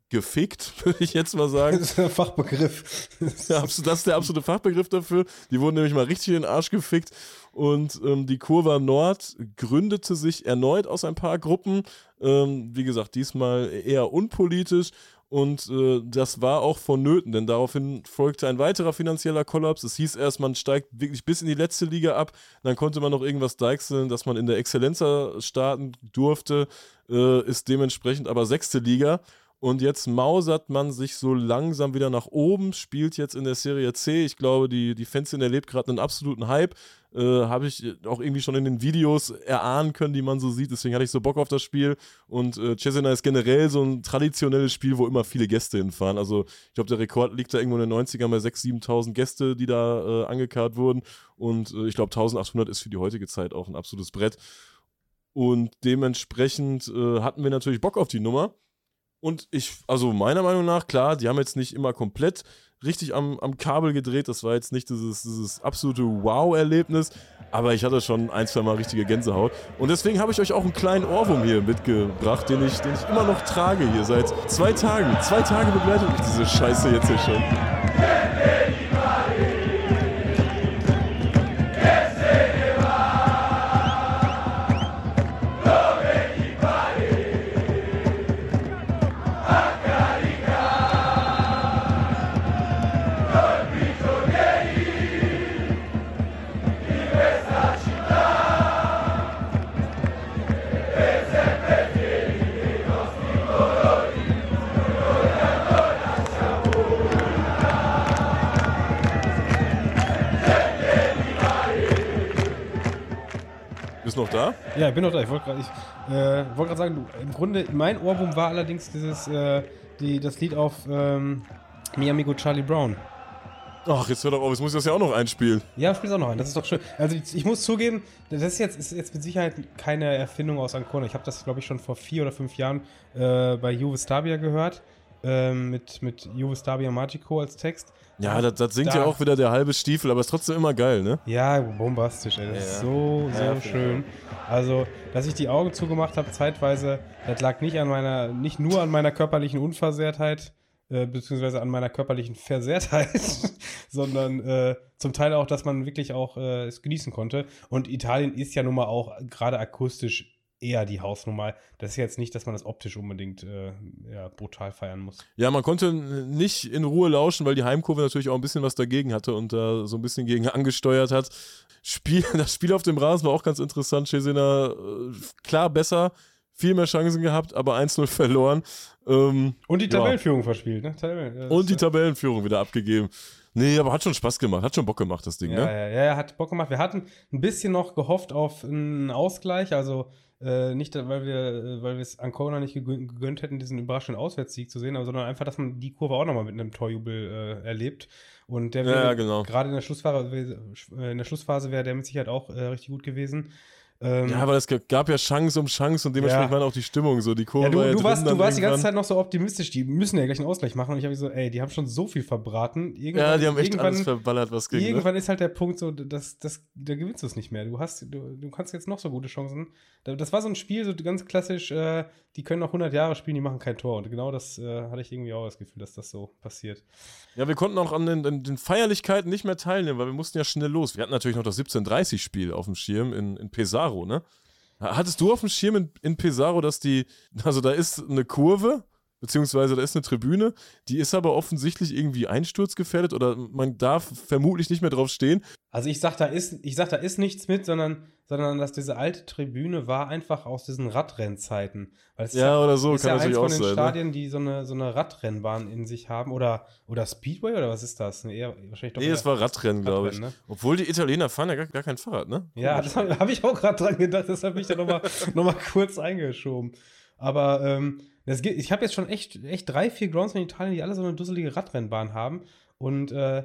gefickt, *laughs* würde ich jetzt mal sagen. Das ist der Fachbegriff. *laughs* Ja, das ist der absolute Fachbegriff dafür. Die wurden nämlich mal richtig in den Arsch gefickt. Und ähm, die Kurva Nord gründete sich erneut aus ein paar Gruppen. Ähm, wie gesagt, diesmal eher unpolitisch. Und äh, das war auch vonnöten, denn daraufhin folgte ein weiterer finanzieller Kollaps. Es hieß erst, man steigt wirklich bis in die letzte Liga ab. Dann konnte man noch irgendwas deichseln, dass man in der Exzellenza starten durfte, äh, ist dementsprechend aber sechste Liga. Und jetzt mausert man sich so langsam wieder nach oben, spielt jetzt in der Serie C. Ich glaube, die, die Fanszene erlebt gerade einen absoluten Hype. Äh, Habe ich auch irgendwie schon in den Videos erahnen können, die man so sieht. Deswegen hatte ich so Bock auf das Spiel. Und äh, Cesena ist generell so ein traditionelles Spiel, wo immer viele Gäste hinfahren. Also ich glaube, der Rekord liegt da irgendwo in den 90ern bei 6.000, 7.000 Gäste, die da äh, angekarrt wurden. Und äh, ich glaube, 1.800 ist für die heutige Zeit auch ein absolutes Brett. Und dementsprechend äh, hatten wir natürlich Bock auf die Nummer. Und ich, also meiner Meinung nach, klar, die haben jetzt nicht immer komplett richtig am, am Kabel gedreht. Das war jetzt nicht dieses, dieses absolute Wow-Erlebnis. Aber ich hatte schon ein, zwei Mal richtige Gänsehaut. Und deswegen habe ich euch auch einen kleinen Ohrwurm hier mitgebracht, den ich, den ich immer noch trage hier seit zwei Tagen. Zwei Tage begleitet mich diese Scheiße jetzt hier schon. Bist noch da? Ja, ich bin noch da. Ich wollte gerade äh, wollt sagen, du, im Grunde, mein Ohrwurm war allerdings dieses, äh, die, das Lied auf ähm, Mi Amigo Charlie Brown. Ach, jetzt hör doch auf, jetzt muss ich das ja auch noch einspielen. Ja, spiel's auch noch ein, das ist doch schön. Also ich, ich muss zugeben, das ist jetzt, ist jetzt mit Sicherheit keine Erfindung aus Ancona. Ich habe das, glaube ich, schon vor vier oder fünf Jahren äh, bei Juve Stabia gehört, ähm, mit, mit Juve Stabia Magico als Text. Ja, das, das singt Da- ja auch wieder der halbe Stiefel, aber ist trotzdem immer geil, ne? Ja, bombastisch, ey. Das ist Ja. so, so Ja, finde ich schön. Also, dass ich die Augen zugemacht habe, zeitweise, das lag nicht an meiner, nicht nur an meiner körperlichen Unversehrtheit, äh, beziehungsweise an meiner körperlichen Versehrtheit, *laughs* sondern äh, zum Teil auch, dass man wirklich auch äh, es genießen konnte. Und Italien ist ja nun mal auch gerade akustisch eher die Hausnummer. Das ist jetzt nicht, dass man das optisch unbedingt äh, ja, brutal feiern muss. Ja, man konnte nicht in Ruhe lauschen, weil die Heimkurve natürlich auch ein bisschen was dagegen hatte und da so ein bisschen gegen *laughs* angesteuert hat. Spiel, *laughs* das Spiel auf dem Rasen war auch ganz interessant. Cesena äh, klar besser, viel mehr Chancen gehabt, aber 1-0 verloren. Ähm, und die Tabellenführung ja. verspielt, ne? Tabellen, und die Tabellenführung wieder abgegeben. Nee, aber hat schon Spaß gemacht, hat schon Bock gemacht, das Ding, ja, ne? Ja, ja, hat Bock gemacht. Wir hatten ein bisschen noch gehofft auf einen Ausgleich, also äh, nicht, weil wir äh, weil wir es Ancona nicht gegönnt hätten, diesen überraschenden Auswärtssieg zu sehen, aber, sondern einfach, dass man die Kurve auch nochmal mit einem Torjubel äh, erlebt. Und der wäre ja, genau. gerade in der Schlussphase, in der Schlussphase wäre der mit Sicherheit auch äh, richtig gut gewesen. Ähm, ja, aber es gab ja Chance um Chance und dementsprechend ja. war auch die Stimmung so. Die Kurve ja, du, war ja du warst, du warst die ganze Zeit noch so optimistisch, die müssen ja gleich einen Ausgleich machen. Und ich habe so, ey, die haben schon so viel verbraten. Irgendwann, ja, die haben echt alles verballert, was ging. Ne? Irgendwann ne? ist halt der Punkt so, dass, dass, da gewinnst du es nicht mehr. Du hast, du, du kannst jetzt noch so gute Chancen. Das war so ein Spiel, so ganz klassisch, äh, die können noch 100 Jahre spielen, die machen kein Tor. Und genau das äh, hatte ich irgendwie auch das Gefühl, dass das so passiert. Ja, wir konnten auch an den, an den Feierlichkeiten nicht mehr teilnehmen, weil wir mussten ja schnell los. Wir hatten natürlich noch das 17:30-Spiel auf dem Schirm in, in Pesaro, ne? Hattest du auf dem Schirm in, in Pesaro, dass die, also da ist eine Kurve, beziehungsweise da ist eine Tribüne, die ist aber offensichtlich irgendwie einsturzgefährdet oder man darf vermutlich nicht mehr drauf stehen. Also ich sag, da ist, ich sag, da ist nichts mit, sondern, sondern dass diese alte Tribüne war einfach aus diesen Radrennzeiten. Weil es ja, ja, oder so, ist kann ja natürlich eins von den sein, ne? Stadien, ne? die so eine, so eine Radrennbahn in sich haben oder, oder Speedway oder was ist das? Nee, eher, wahrscheinlich doch nee es war Radrennen, glaube ich. Ne? Obwohl die Italiener fahren ja gar, gar kein Fahrrad, ne? Ja, *laughs* das habe hab ich auch gerade dran gedacht, deshalb bin ich da nochmal *laughs* noch mal kurz eingeschoben. Aber ähm, geht, ich habe jetzt schon echt, echt drei, vier Grounds in Italien, die alle so eine dusselige Radrennbahn haben. Und äh,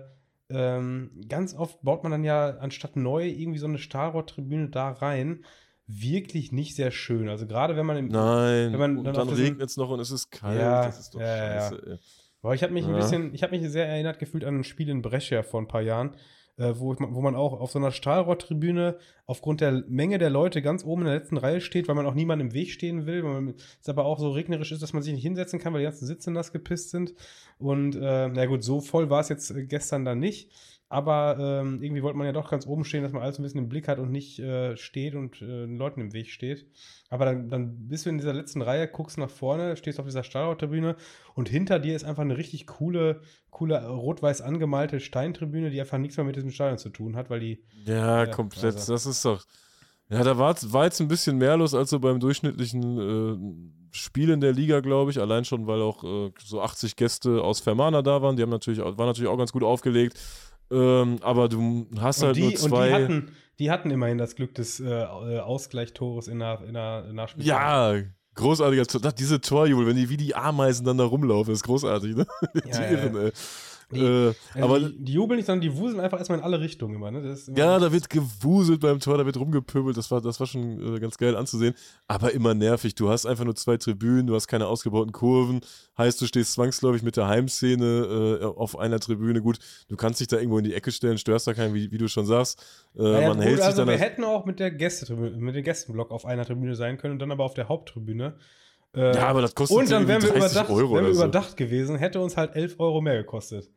ähm, ganz oft baut man dann ja anstatt neu irgendwie so eine Stahlrohrtribüne da rein. Wirklich nicht sehr schön. Also gerade wenn man im Nein, wenn man und dann, dann regnet es noch und es ist kalt. Ja, das ist doch ja, scheiße. Ja. Aber ich habe mich ja. ein bisschen, ich habe mich sehr erinnert gefühlt an ein Spiel in Brescia vor ein paar Jahren, äh, wo, ich, wo man auch auf so einer Stahlrohrtribüne aufgrund der Menge der Leute ganz oben in der letzten Reihe steht, weil man auch niemandem im Weg stehen will, weil es aber auch so regnerisch ist, dass man sich nicht hinsetzen kann, weil die ganzen Sitze nass gepisst sind. Und äh, na gut, so voll war es jetzt äh, gestern dann nicht. Aber ähm, irgendwie wollte man ja doch ganz oben stehen, dass man alles ein bisschen im Blick hat und nicht äh, steht und äh, den Leuten im Weg steht. Aber dann, dann bist du in dieser letzten Reihe, guckst nach vorne, stehst auf dieser Stahltribüne und hinter dir ist einfach eine richtig coole, coole rot-weiß angemalte Steintribüne, die einfach nichts mehr mit diesem Stadion zu tun hat, weil die. Ja, äh, komplett. Also, das ist doch. Ja, da war, war jetzt ein bisschen mehr los als so beim durchschnittlichen äh, Spiel in der Liga, glaube ich. Allein schon, weil auch äh, so 80 Gäste aus Fermana da waren. Die haben natürlich, waren natürlich auch ganz gut aufgelegt. Ähm, aber du hast und halt die, nur zwei. Und die hatten, die hatten immerhin das Glück des äh, Ausgleichstores in der, in der Nachspielzeit. Ja, großartiger Tor. Diese Torjubel, wenn die wie die Ameisen dann da rumlaufen, ist großartig, ne? *laughs* Ja, die Irren, ey. Die, äh, also aber die, die, jubeln nicht, sondern die wuseln einfach erstmal in alle Richtungen immer. Ne? immer ja, da wird gewuselt beim Tor, da wird rumgepöbelt. Das war, das war schon äh, ganz geil anzusehen. Aber immer nervig. Du hast einfach nur zwei Tribünen, du hast keine ausgebauten Kurven. Heißt, du stehst zwangsläufig mit der Heimszene äh, auf einer Tribüne. Gut, du kannst dich da irgendwo in die Ecke stellen, störst da keinen, wie, wie du schon sagst. Äh, naja, man gut, hält also sich dann wir hätten auch mit der Gästetribüne, mit dem Gästenblock auf einer Tribüne sein können und dann aber auf der Haupttribüne. Äh, ja, aber das kostet Und dann wären wir überdacht, wären wir überdacht gewesen, hätte uns halt 11 Euro mehr gekostet.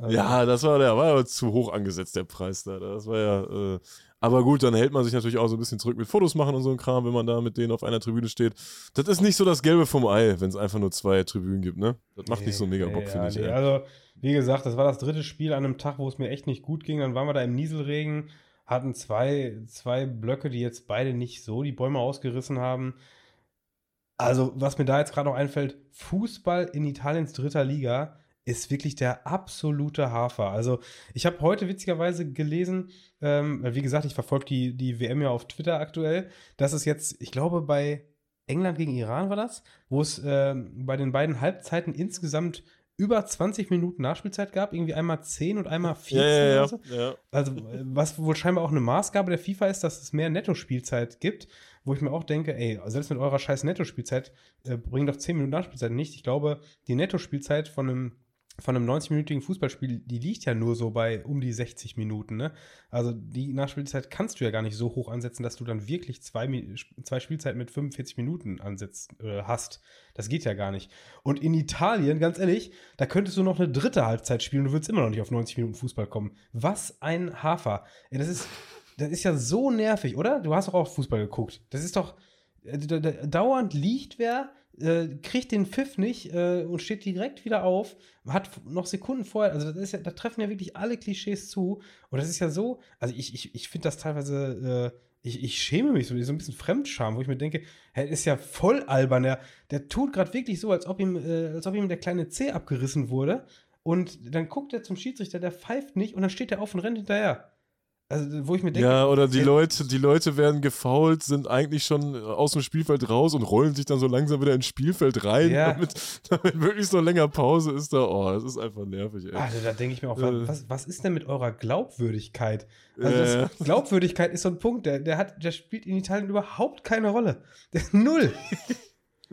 Also ja, das war der war aber zu hoch angesetzt, der Preis da. Das war ja. Äh, aber gut, dann hält man sich natürlich auch so ein bisschen zurück mit Fotos machen und so ein Kram, wenn man da mit denen auf einer Tribüne steht. Das ist nicht so das Gelbe vom Ei, wenn es einfach nur zwei Tribünen gibt, ne? Das macht nee, nicht so mega Bock, nee, finde ich. Nee. Also, wie gesagt, das war das dritte Spiel an einem Tag, wo es mir echt nicht gut ging. Dann waren wir da im Nieselregen, hatten zwei, zwei Blöcke, die jetzt beide nicht so die Bäume ausgerissen haben. Also, was mir da jetzt gerade noch einfällt, Fußball in Italiens dritter Liga ist wirklich der absolute Hafer. Also ich habe heute witzigerweise gelesen, ähm, wie gesagt, ich verfolge die, die WM ja auf Twitter aktuell, dass es jetzt, ich glaube, bei England gegen Iran war das, wo es äh, bei den beiden Halbzeiten insgesamt über 20 Minuten Nachspielzeit gab, irgendwie einmal 10 und einmal 14 ja, ja, ja, so. Also, was wohl scheinbar auch eine Maßgabe der FIFA ist, dass es mehr Netto-Spielzeit gibt, wo ich mir auch denke, ey, selbst mit eurer scheiß Netto-Spielzeit äh, bringt doch 10 Minuten Nachspielzeit nicht. Ich glaube, die Netto-Spielzeit von einem von einem 90-minütigen Fußballspiel, die liegt ja nur so bei um die 60 Minuten. Ne? Also die Nachspielzeit kannst du ja gar nicht so hoch ansetzen, dass du dann wirklich zwei, zwei Spielzeiten mit 45 Minuten ansetzt, äh, hast. Das geht ja gar nicht. Und in Italien, ganz ehrlich, da könntest du noch eine dritte Halbzeit spielen und du würdest immer noch nicht auf 90 Minuten Fußball kommen. Was ein Hafer. Ja, das, ist, das ist ja so nervig, oder? Du hast doch auch Fußball geguckt. Das ist doch. Äh, dauernd liegt wer, äh, kriegt den Pfiff nicht äh, und steht direkt wieder auf, hat noch Sekunden vorher, also das ist ja, da treffen ja wirklich alle Klischees zu. Und das ist ja so, also ich, ich, ich finde das teilweise, äh, ich, ich schäme mich so, so ein bisschen Fremdscham, wo ich mir denke, er ist ja voll albern, der, der tut gerade wirklich so, als ob ihm, äh, als ob ihm der kleine C abgerissen wurde. Und dann guckt er zum Schiedsrichter, der pfeift nicht und dann steht er auf und rennt hinterher. Also, wo ich mir denke. Ja, oder die Leute, die Leute werden gefault, sind eigentlich schon aus dem Spielfeld raus und rollen sich dann so langsam wieder ins Spielfeld rein, ja. damit, damit wirklich so länger Pause ist da. Oh, das ist einfach nervig, ey. Also, da denke ich mir auch, äh. was, was ist denn mit eurer Glaubwürdigkeit? Also, äh. Glaubwürdigkeit ist so ein Punkt, der, der, hat, der spielt in Italien überhaupt keine Rolle. Der, null. *laughs*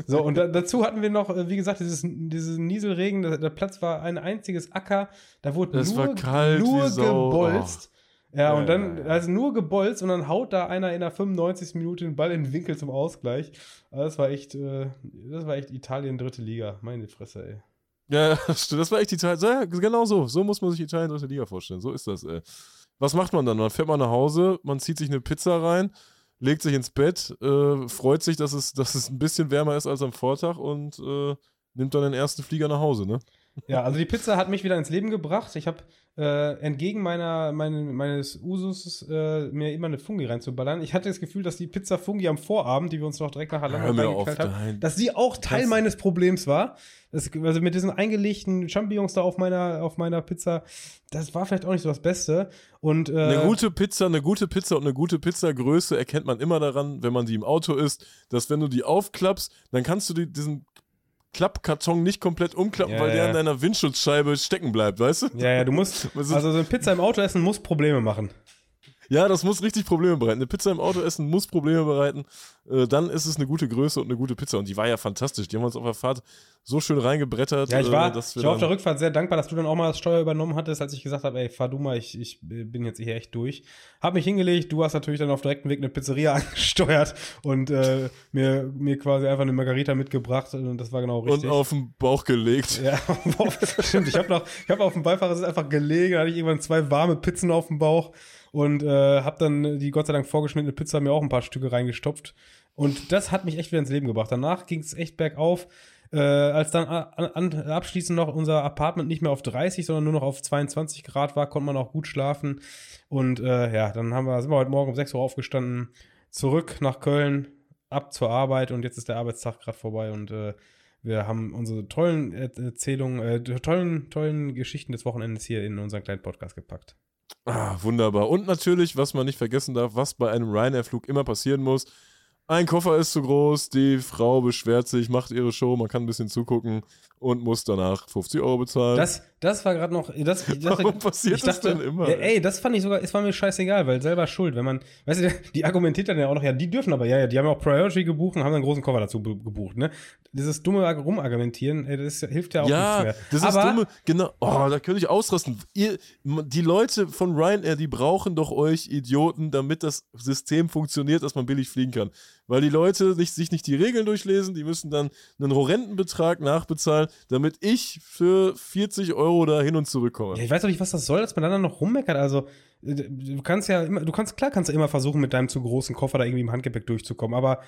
So, und da, dazu hatten wir noch, äh, wie gesagt, dieses, dieses Nieselregen, der, der Platz war ein einziges Acker, da wurde das nur, nur gebolzt. Ja, und dann, also nur gebolzt und dann haut da einer in der 95. Minute den Ball in den Winkel zum Ausgleich. Also das war echt, äh, das war echt Italien dritte Liga. Meine Fresse, ey. Ja, *laughs* das war echt Italien. Ja, genau so. So muss man sich Italien dritte Liga vorstellen. So ist das, ey. Was macht man dann? Man fährt mal nach Hause, man zieht sich eine Pizza rein, legt sich ins Bett, äh, freut sich, dass es, dass es ein bisschen wärmer ist als am Vortag und äh, nimmt dann den ersten Flieger nach Hause, ne? Ja, also die Pizza hat mich wieder ins Leben gebracht. Ich habe äh, entgegen meiner, meine, meines Usus äh, mir immer eine Fungi reinzuballern. Ich hatte das Gefühl, dass die Pizza Fungi am Vorabend, die wir uns noch direkt nach Halang reingeknallt haben, dass die auch Teil das meines Problems war. Das, also mit diesen eingelegten Champignons da auf meiner, auf meiner Pizza, das war vielleicht auch nicht so das Beste. Und, äh, eine gute Pizza, eine gute Pizza und eine gute Pizzagröße erkennt man immer daran, wenn man die im Auto isst, dass wenn du die aufklappst, dann kannst du die, diesen Klappkarton nicht komplett umklappen, ja, weil der an deiner Windschutzscheibe stecken bleibt, weißt du? Ja, ja, du musst. *laughs* Also so eine Pizza im Auto essen muss Probleme machen. Ja, das muss richtig Probleme bereiten. Eine Pizza im Auto essen muss Probleme bereiten. Äh, dann ist es eine gute Größe und eine gute Pizza. Und die war ja fantastisch. Die haben uns auf der Fahrt so schön reingebrettert. Ja, ich war, äh, ich war auf der Rückfahrt sehr dankbar, dass du dann auch mal das Steuer übernommen hattest, als ich gesagt habe, ey, fahr du mal, ich, ich bin jetzt hier echt durch. Hab mich hingelegt, du hast natürlich dann auf direktem Weg eine Pizzeria *laughs* angesteuert und äh, mir, mir quasi einfach eine Margarita mitgebracht und das war genau richtig. Und auf den Bauch gelegt. Ja, *laughs* stimmt. Ich habe habe auf dem Beifahrersitz einfach gelegen, da hatte ich irgendwann zwei warme Pizzen auf dem Bauch und äh, habe dann die Gott sei Dank vorgeschnittene Pizza mir auch ein paar Stücke reingestopft. Und das hat mich echt wieder ins Leben gebracht. Danach ging es echt bergauf. Äh, als dann an, an, abschließend noch unser Apartment nicht mehr auf 30, sondern nur noch auf 22 Grad war, konnte man auch gut schlafen. Und äh, ja, dann haben wir, sind wir heute Morgen um 6 Uhr aufgestanden, zurück nach Köln, ab zur Arbeit und jetzt ist der Arbeitstag gerade vorbei und äh, wir haben unsere tollen Erzählungen, äh, tollen, tollen Geschichten des Wochenendes hier in unseren kleinen Podcast gepackt. Ah, wunderbar. Und natürlich, was man nicht vergessen darf, was bei einem Ryanair-Flug immer passieren muss, ein Koffer ist zu groß, die Frau beschwert sich, macht ihre Show, man kann ein bisschen zugucken und muss danach 50 Euro bezahlen. Das, das war gerade noch. Das, das, *laughs* Warum passiert ich dachte, das denn immer? Ja, ey, das fand ich sogar, es war mir scheißegal, weil selber schuld. Wenn man, weißt du, *laughs* die argumentiert dann ja auch noch, ja, die dürfen aber, ja, ja, die haben ja auch Priority gebucht und haben einen großen Koffer dazu gebucht, ne? Dieses dumme Rumargumentieren, das hilft ja auch ja, nichts mehr. Das ist aber, dumme, genau, oh, da könnte ich ausrasten. Ihr, die Leute von Ryanair, die brauchen doch euch Idioten, damit das System funktioniert, dass man billig fliegen kann. Weil die Leute sich, sich nicht die Regeln durchlesen, die müssen dann einen horrenden Betrag nachbezahlen damit ich für 40 Euro da hin und zurück komme. Ja, ich weiß doch nicht, was das soll, dass man dann noch rummeckert. Also, äh, du kannst ja immer, du kannst, klar kannst du immer versuchen, mit deinem zu großen Koffer da irgendwie im Handgepäck durchzukommen, aber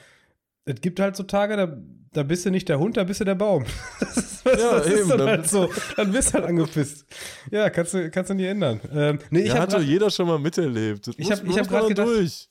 es gibt halt so Tage, da, da bist du nicht der Hund, da bist du der Baum. *laughs* Das ist, was, ja, das eben, ist dann, dann halt so. Dann bist du halt angepisst. Ja, kannst du, kannst du nie ändern. Ähm, nee, ich ja, hat doch jeder schon mal miterlebt. Das ich habe hab gerade gedacht, durch.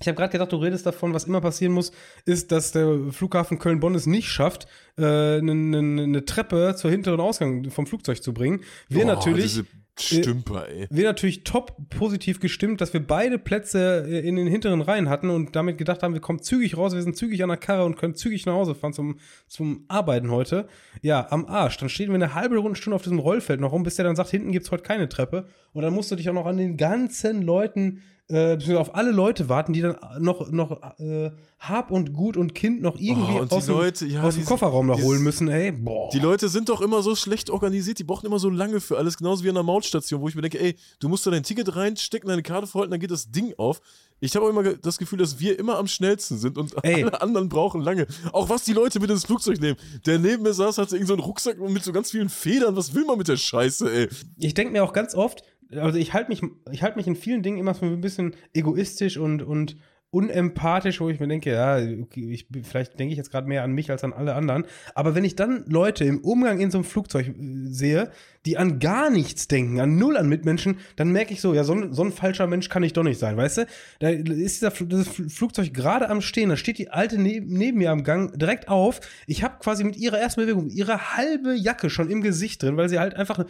Ich habe gerade gedacht, du redest davon, was immer passieren muss, ist, dass der Flughafen Köln-Bonn es nicht schafft, eine äh, ne, ne Treppe zur hinteren Ausgang vom Flugzeug zu bringen. Wir Boah, natürlich. Stümper, ey. Wir natürlich top positiv gestimmt, dass wir beide Plätze äh, in den hinteren Reihen hatten und damit gedacht haben, wir kommen zügig raus, wir sind zügig an der Karre und können zügig nach Hause fahren zum, zum Arbeiten heute. Ja, am Arsch. Dann stehen wir eine halbe Stunde auf diesem Rollfeld noch rum, bis der dann sagt, hinten gibt's heute keine Treppe. Und dann musst du dich auch noch an den ganzen Leuten äh, beziehungsweise auf alle Leute warten, die dann noch, noch äh, Hab und Gut und Kind noch irgendwie Oh, aus, dem, Leute, ja, aus dem die- Kofferraum noch holen müssen, ey. Boah. Die Leute sind doch immer so schlecht organisiert, die brauchen immer so lange für alles, genauso wie an der Mautstation, wo ich mir denke, ey, du musst da dein Ticket reinstecken, deine Karte verhalten, dann geht das Ding auf. Ich habe immer das Gefühl, dass wir immer am schnellsten sind und Ey. alle anderen brauchen lange. Auch was die Leute mit ins Flugzeug nehmen. Der neben mir saß, hatte irgend so einen Rucksack mit so ganz vielen Federn. Was will man mit der Scheiße, ey? ich denke mir auch ganz oft, also ich halte mich, ich halte mich in vielen Dingen immer so ein bisschen egoistisch und, und unempathisch, wo ich mir denke, ja, okay, ich, vielleicht denke ich jetzt gerade mehr an mich als an alle anderen. Aber wenn ich dann Leute im Umgang in so einem Flugzeug äh, sehe, die an gar nichts denken, an null an Mitmenschen, dann merke ich so, ja, so ein, so ein falscher Mensch kann ich doch nicht sein, weißt du? Da ist dieser Fl- Flugzeug gerade am Stehen, da steht die alte neben, neben mir am Gang direkt auf. Ich habe quasi mit ihrer ersten Bewegung ihre halbe Jacke schon im Gesicht drin, weil sie halt einfach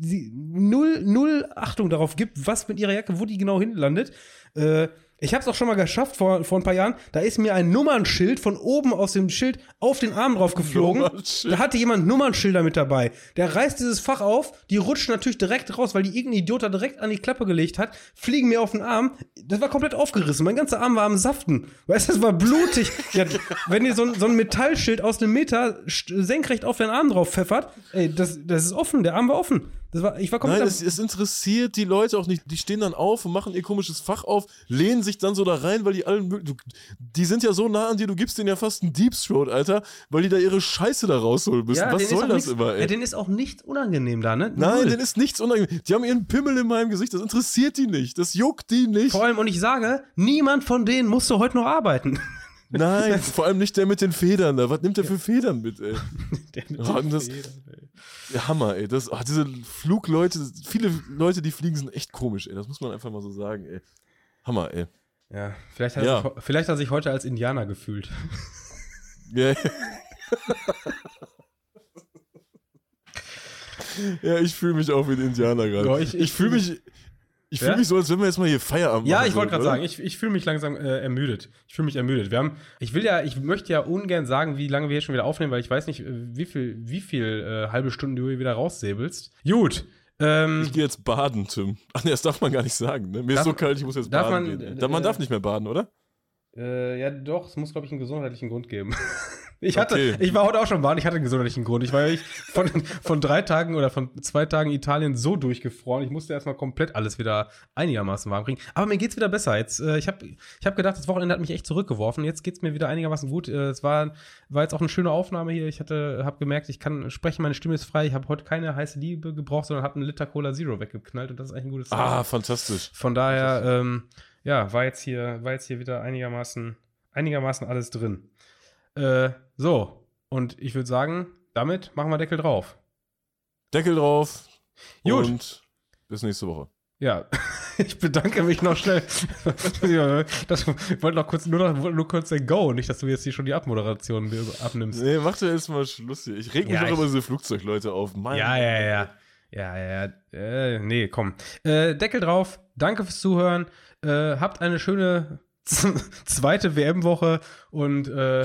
sie, null, null Achtung darauf gibt, was mit ihrer Jacke, wo die genau hinlandet. Äh, ich habe es auch schon mal geschafft vor, vor ein paar Jahren. Da ist mir ein Nummernschild von oben aus dem Schild auf den Arm drauf geflogen. Da hatte jemand Nummernschilder mit dabei. Der reißt dieses Fach auf, die rutschen natürlich direkt raus, weil die irgendein Idiot da direkt an die Klappe gelegt hat, fliegen mir auf den Arm. Das war komplett aufgerissen. Mein ganzer Arm war am Saften. Weißt du, das war blutig. ja, wenn ihr so, ein- so ein Metallschild aus einem Meter senkrecht auf den Arm drauf pfeffert, ey, das, das ist offen. Der Arm war offen. Das war, ich war komplett Nein, es, es interessiert die Leute auch nicht. Die stehen dann auf und machen ihr komisches Fach auf, lehnen sich dann so da rein, weil die allen du, Die sind ja so nah an dir, du gibst denen ja fast einen Deep Throat, Alter, weil die da ihre Scheiße da rausholen müssen. Ja, Was soll das nichts- immer, Ja, ey? denen ist auch nichts unangenehm da, ne? Nein, Null. denen ist nichts unangenehm. Die haben ihren Pimmel in meinem Gesicht, das interessiert die nicht. Das juckt die nicht. Vor allem, und ich sage, niemand von denen musste heute noch arbeiten. *laughs* Nein, vor allem nicht der mit den Federn da. Was nimmt der für Federn mit, ey? *laughs* Der mit Ja, den das- Federn, ey. Hammer, ey. Das, ach, diese Flugleute, viele Leute, die fliegen, sind echt komisch, ey. Das muss man einfach mal so sagen, ey. Hammer, ey. Ja, vielleicht hat, Ja. Er sich, vielleicht hat er sich heute als Indianer gefühlt. *laughs* Ja, ja ich fühle mich auch wie ein Indianer gerade. Ja, ich- ich ich fühle fühl mich, ich fühle Ja? mich so, als wenn wir jetzt mal hier Feierabend Ja, machen ich wollte gerade würden, sagen, ich, ich fühle mich langsam äh, ermüdet. Ich fühle mich ermüdet. Wir haben, ich will ja, ich möchte ja ungern sagen, wie lange wir jetzt schon wieder aufnehmen, weil ich weiß nicht, äh, wie viel, wie viel äh, halbe Stunden du hier wieder raussäbelst. Gut. Ähm, Ich gehe jetzt baden, Tim. Ach nee, das darf man gar nicht sagen, ne? Mir Darf- ist so kalt, ich muss jetzt baden man, gehen. äh, man äh, darf nicht mehr baden, oder? Äh, ja, doch, es muss, glaube ich, einen gesundheitlichen Grund geben. *laughs* Ich Okay. hatte, ich war heute auch schon warm, ich hatte einen gesundheitlichen Grund. Ich war ja von, von drei Tagen oder von zwei Tagen Italien so durchgefroren. Ich musste erstmal komplett alles wieder einigermaßen warm kriegen. Aber mir geht's wieder besser. Jetzt, äh, ich habe ich hab gedacht, das Wochenende hat mich echt zurückgeworfen. Jetzt geht's mir wieder einigermaßen gut. Äh, es war, war jetzt auch eine schöne Aufnahme hier. Ich hatte, habe gemerkt, ich kann sprechen, meine Stimme ist frei. Ich habe heute keine heiße Liebe gebraucht, sondern habe einen Liter Cola Zero weggeknallt und das ist eigentlich ein gutes Zeichen. Ah, fantastisch. Von daher, ähm, ja, war jetzt hier, war jetzt hier wieder einigermaßen, einigermaßen alles drin. Äh, so, und ich würde sagen, damit machen wir Deckel drauf. Deckel drauf. Gut. Und bis nächste Woche. Ja, *laughs* ich bedanke mich noch schnell. *laughs* Das, ich wollte noch kurz, nur noch nur kurz den Go, nicht, dass du jetzt hier schon die Abmoderation abnimmst. Nee, mach doch jetzt mal Schluss hier. Ich reg mich Ja, doch ich- über diese Flugzeugleute auf. Mein Ja, ja, ja. Ja, ja, ja. Äh, nee, komm. Äh, Deckel drauf. Danke fürs Zuhören. Äh, habt eine schöne zweite WM-Woche und äh, *laughs*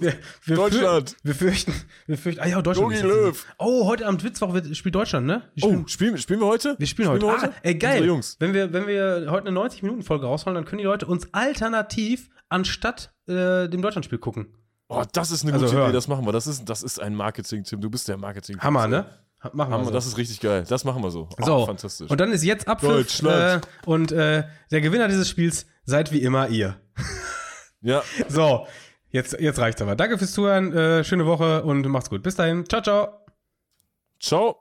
wir, wir, Deutschland. Für, wir fürchten, wir fürchten. Ah ja, Deutschland. Jogi Löw. Oh, heute am Mittwoch wird, spielt Deutschland, ne? Die Oh, spielen, spielen, spielen wir heute? wir spielen heute. Ah, ey, geil. Unsere Jungs. Wenn wir, wenn wir heute eine 90-Minuten-Folge rausholen, dann können die Leute uns alternativ anstatt äh, dem Deutschlandspiel gucken. Oh, das ist eine Also gute hören. Idee, das machen wir. Das ist, das ist ein Marketing-Tim. Du bist der marketing Hammer, ne? Machen wir Hammer, so. das ist richtig geil. Das machen wir so. Oh, So, fantastisch. und dann ist jetzt Abpfiff äh, und äh, der Gewinner dieses Spiels seid wie immer ihr. *laughs* ja, So, jetzt, jetzt reicht's aber. Danke fürs Zuhören, äh, schöne Woche und macht's gut. Bis dahin, ciao, ciao. ciao.